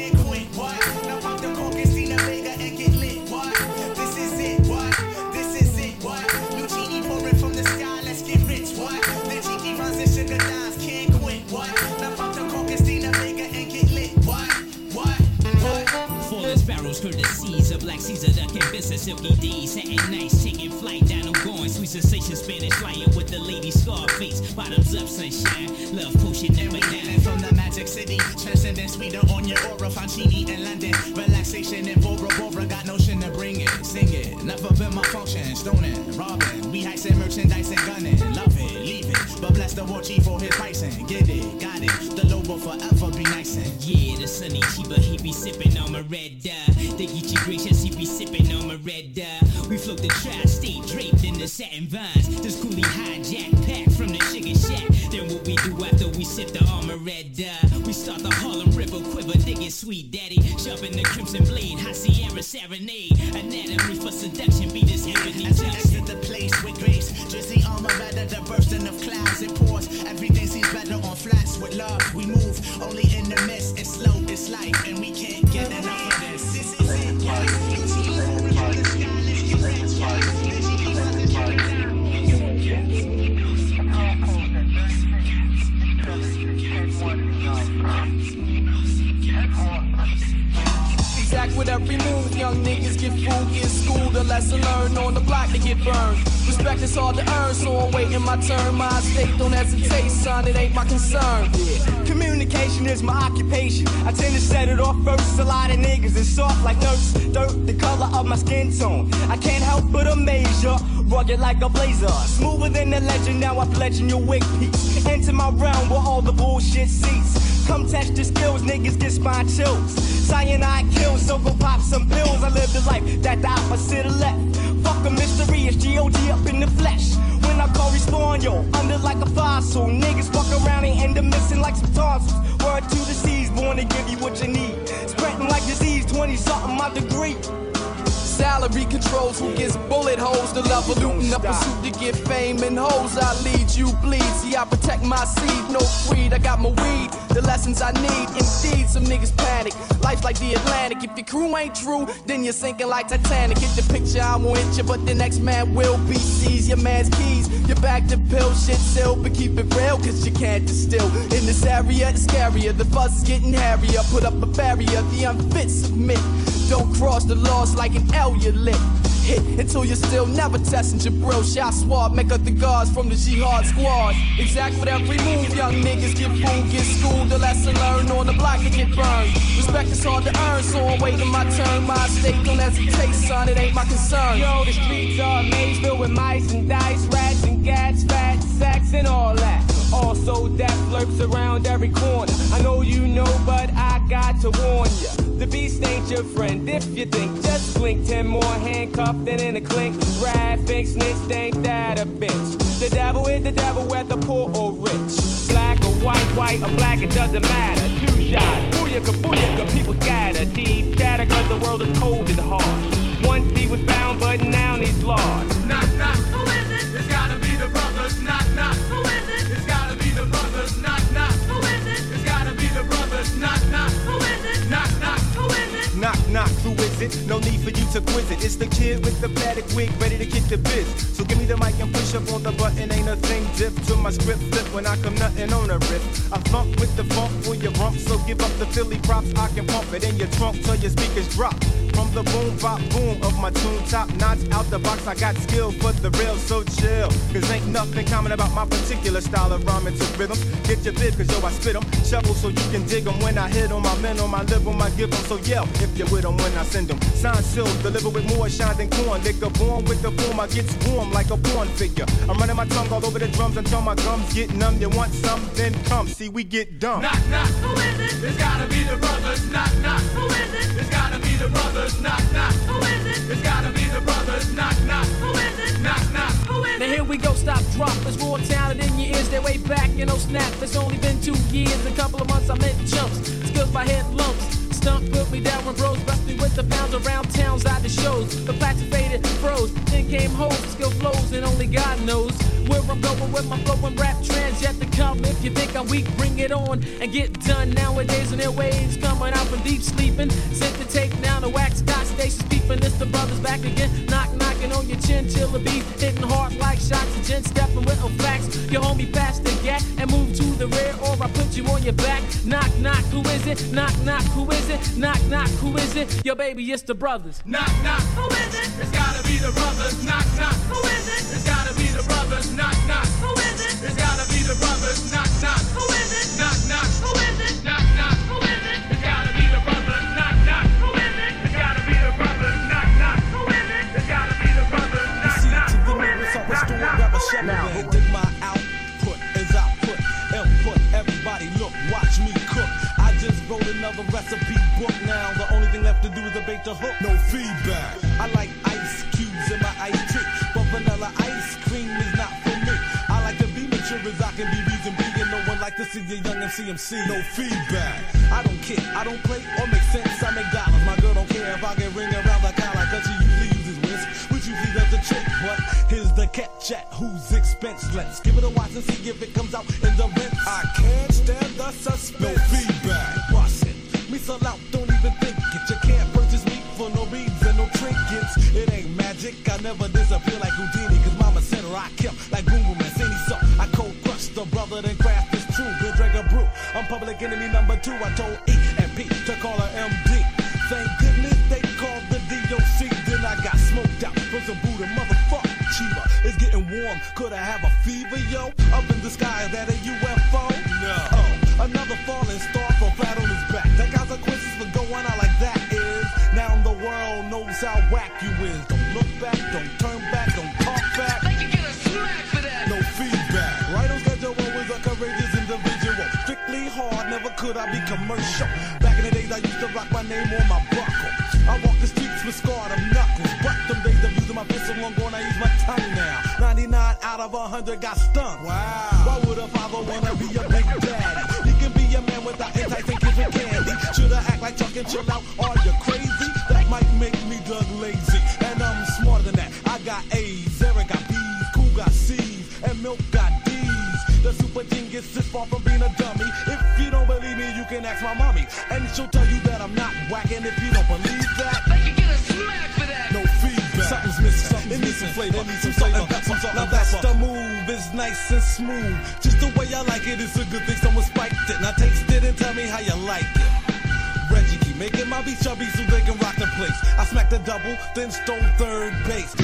Black Caesar, ducking business, silky D's, satin nice, taking flight down, I'm going. Sweet sensation, Spanish flying with the lady Scarface. Bottoms up, sunshine, love potion, never down.
From the magic city, transcendent sweeter on your aura, Fancini in London. Relaxation in Bora Bora, got notion to bring it, sing it. Never been my function, stoning, robbing. We heisting merchandise and gunning, love it, leave it. But bless the war chief for his pricing, get it, got it. The low will forever be nice and
Yeah, the sunny cheaper, he be sipping on my red uh. dye. The Geechee gracious, he be sipping on my red dye. We float the tri-state draped in the satin vines. This coolie hijack pack from the sugar shack. We do after we sip the armor red dye? We start the Harlem River quiver, dig it sweet daddy. Sharpen the crimson blade, high Sierra serenade. Anatomy for seduction, beat this heavenly
As we exit the place with grace, Jersey armor better the bursting of clouds and pours. Everything seems better on flats with love. We move only in the mist. It's slow, it's light, and we can't get enough of this. This is it.
Exact with every move, young niggas get fooled in school. The lesson learned on the block to get burned. Respect is hard to earn, so I'm waiting my turn. My state don't hesitate, son, it ain't my concern.
Communication is my occupation. I tend to set it off first. A lot of niggas is soft like nerves, dirt, the color of my skin tone. I can't help but amaze ya Rugged like a blazer, smoother than a legend. Now I'm pledging your wig piece. Enter my realm where all the bullshit cease. Come test your skills, niggas get spine chills. Cyanide kills, so go pop some pills. I live the life that the opposite of left. Fuck a mystery, it's G.O.D. up in the flesh. When I call respawn, yo, under like a fossil. Niggas walk around and end up missing like some tonsils. Word to the seas, born to give you what you need. Spreading like disease, 20 something my degree.
Salary controls who gets bullet holes. The level looting up pursuit to get fame and hoes. I lead, you bleed. See, I protect my seed, no creed. I got my weed, the lessons I need. Indeed, some niggas panic. Life's like the Atlantic. If your crew ain't true, then you're sinking like Titanic. Get the picture, I won't you, but the next man will be. Seize your man's keys. You're back to pill shit still, but keep it real, cause you can't distill. In this area, it's scarier. The buzz is getting hairier. Put up a barrier, the unfit submit. Don't cross the laws like an L Hit until you're still never testing your bro. Shot swab, make up the guards from the jihad squad. Exact for every move, young niggas get fooled, get schooled. The lesson learned on the block to get burned. Respect is hard to earn, so I'm waiting my turn. My state don't hesitate, son, it ain't my concern.
Yo, the streets are maze filled with mice and dice, rats and gats, fat sacks and all that. Also, death lurks around every corner. I know you know, but I got to warn ya. The beast ain't your friend if you think. Just blink, ten more handcuffed and in a clink. Graphic snitch, ain't that a bitch? The devil is the devil, whether poor or rich. Black or white, white or black, it doesn't matter. Two shots, booyaka, booyaka, people scatter. Deep scatter, cause the world is cold and hard. Once he was found, but now he's lost.
Knock, knock. Who is it? It's gotta be the brothers. Knock, knock. Who is it? It's Knock, knock, who is it?
No need for you to quiz it. It's the kid with the padded wig, ready to kick the biz. So give me the mic and push up on the button. Ain't a thing diff to my script flip when I come nothing on a riff. I funk with the funk for your rump, so give up the Philly props. I can pump it in your trunk till your speakers drop. From the boom bop boom of my tune, top notch out the box. I got skill for the real, so chill. Cause ain't nothing common about my particular style of rhyming to rhythm. Get your bib, cause yo, I spit 'em. Shovel so you can dig 'em when I hit 'em. I men 'em, I live 'em, I give 'em. So yell if you're with 'em when I send 'em. Sign sealed, deliver with more shine than corn. Liquor born with the form, I get warm like a porn figure. I'm running my tongue all over the drums until my gums get numb. You want some, then come. See, we get dumb.
Knock, knock. Who is it? It's gotta be the brothers. Knock, knock. Who is it? It's gotta be the brothers. Knock, knock. Who is it? It's gotta be the brothers. Knock, knock. Who is it? Knock, knock. Who is
Now here we go, stop, drop. There's more talent in your ears. They're way back, you know, snap. It's only been two years, a couple of months I meant jumps. Skills by head lumps. Stunt put me down when bros bust me with the pounds around towns out the shows. The plaques faded, froze. Then came home, skill flows, and only God knows where I'm going with my flow and rap trends yet to come. If you think I'm weak, bring it on and get done. Nowadays, and their waves coming out from deep sleeping. Sent the tape now to wax got stations beeping. It's the brothers back again, knock knocking on your chin the beat hitting hard like shots. A gent stepping with no facts. Your homie pass the gap and move your back. Knock knock, who is it? Knock knock, who is it? Knock knock, who is it? Your baby, it's the brothers.
Knock, knock. Who is it? It's gotta be the brothers. Knock, knock. Who is it? It's gotta be the brothers. Knock, knock. Who is it? It's gotta be the brothers. Knock, knock. Who is it? Knock, knock. Who is it? Knock, knock. Who is it? It's gotta be the brothers. Knock, knock. Who is it? It's gotta be the brothers. Knock, knock. Who is it? It's gotta be the brothers. Knock, knock.
Now, dig my output the hook. No feedback. I like ice cubes in my ice tea, but vanilla ice cream is not for me. I like to be mature as I can be reason being. No one like to see a young MCMC. No feedback. I don't care. I don't play or make sense. I make dollars. My girl don't care if I get ring around the collar, cause she usually uses whisk, which usually does the trick. But here's the catch at whose expense. Let's give it a watch and see if it comes out in the rinse. I can't stand the suspense. No feedback. I never disappear like Houdini, cause mama said her I kept like Boom Boom and Zini. So I cold crushed the brother, than craft is true. Good drink brew. I'm public enemy number two. I told E and P to call her MD. Thank goodness they called the DOC. Then I got smoked out from some Buddha motherfucker. Chiba, it's getting warm. Could I have a fever, yo? Up in the sky, is that a UFO? No. Oh, another falling star name on my buckle. I walk the streets with scarred up knuckles. But them days of using my pistol, I'm gonna use my tongue now. 99 out of 100 got stung. Wow. Why would a father wanna be a big daddy? He can be a man without enticing kids with candy. Should I act like Chuck and chill out? Are you crazy? That might make me Doug lazy. And I'm smarter than that. I got A's, Eric got B's, Cool got C's, and Milk got D's. The super genius is far from being a dummy. If you don't believe me, you can ask my mommy. And she'll tell you that I'm not whacking if you don't believe that.
Make you get a smack for that.
No feedback. Something's missing. it needs some flavor. It needs some flavor. Now that's the move. It's nice and smooth. Just the way I like it. It's a good thing someone spiked it. Now taste it and tell me how you like it. Reggie keep making my beats chubby so they can rock the place. I smacked the double, then stole third base.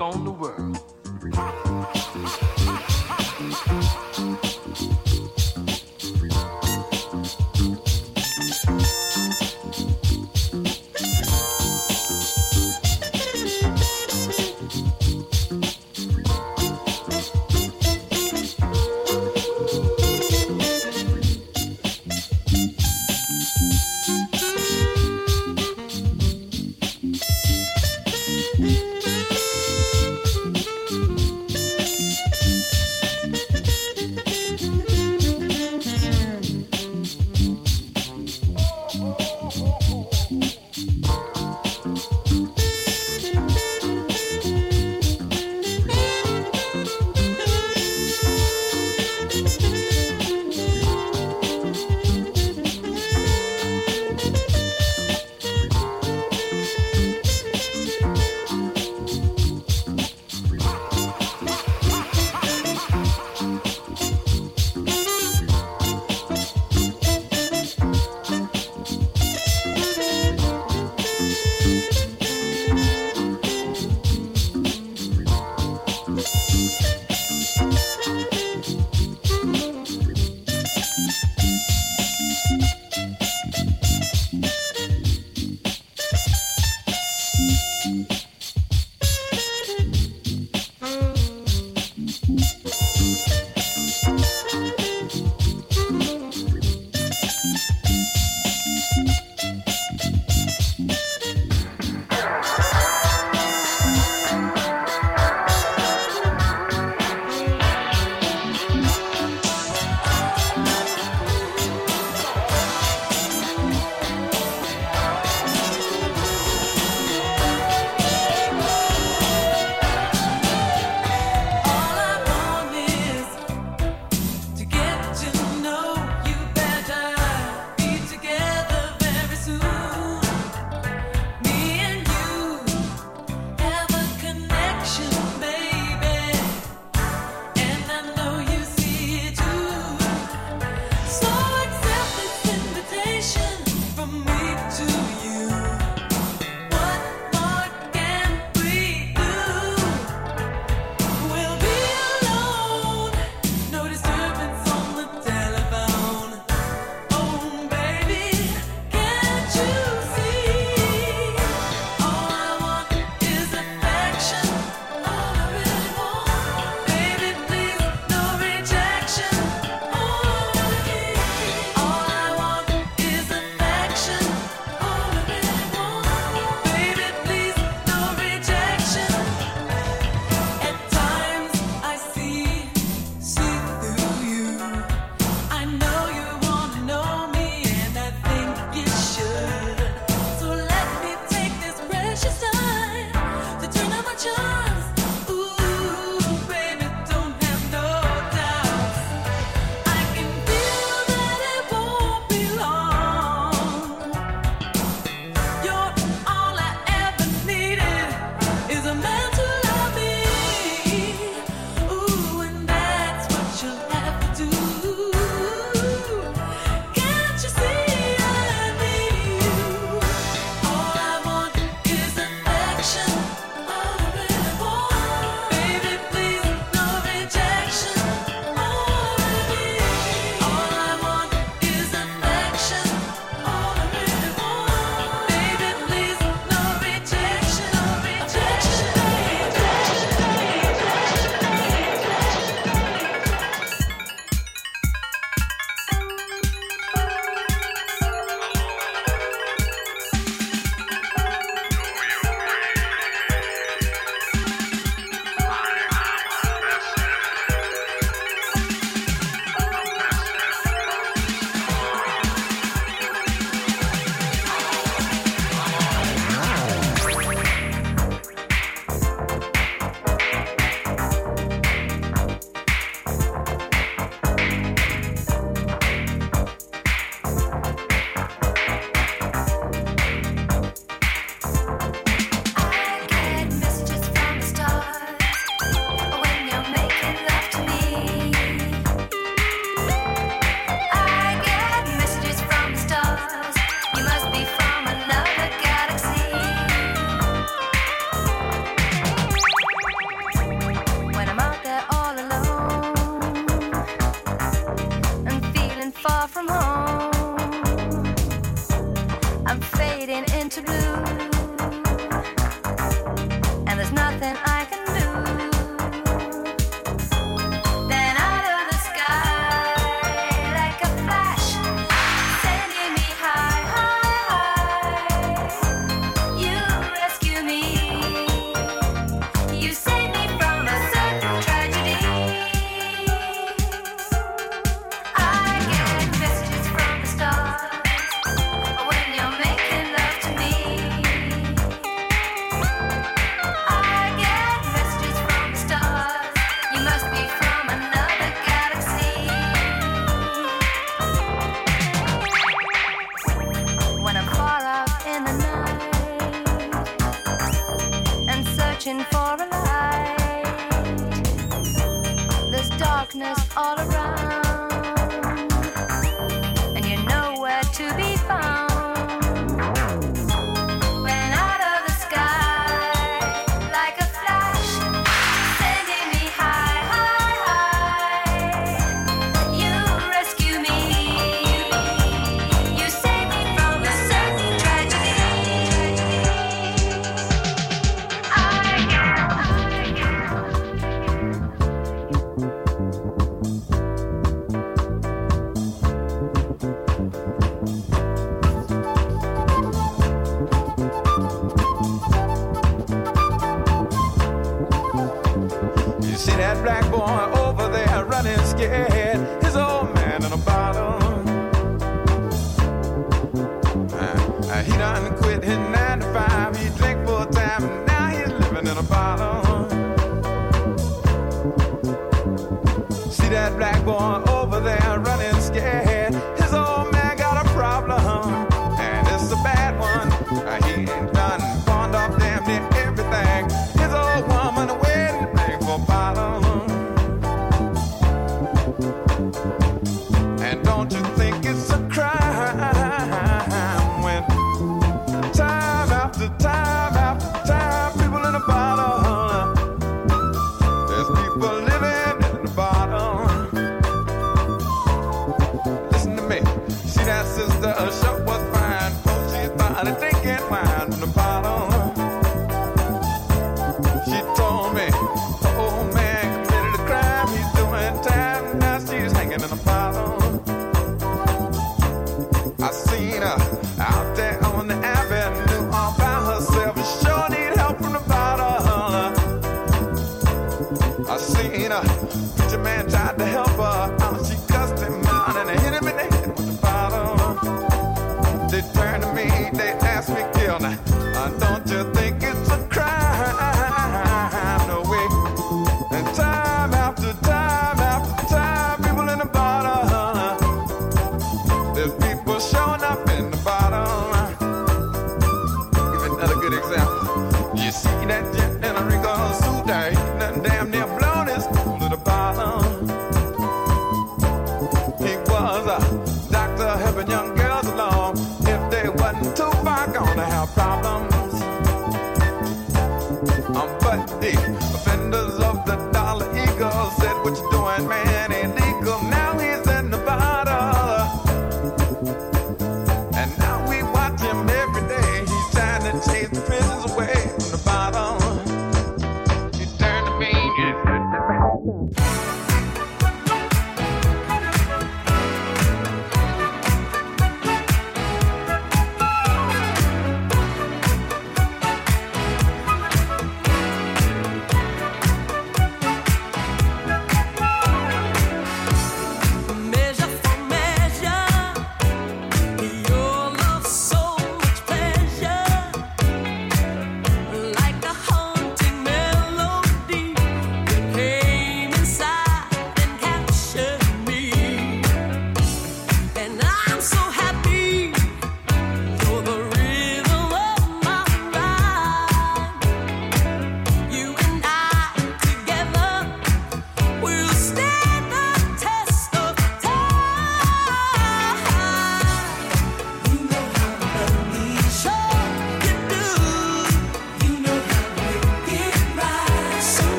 On the world.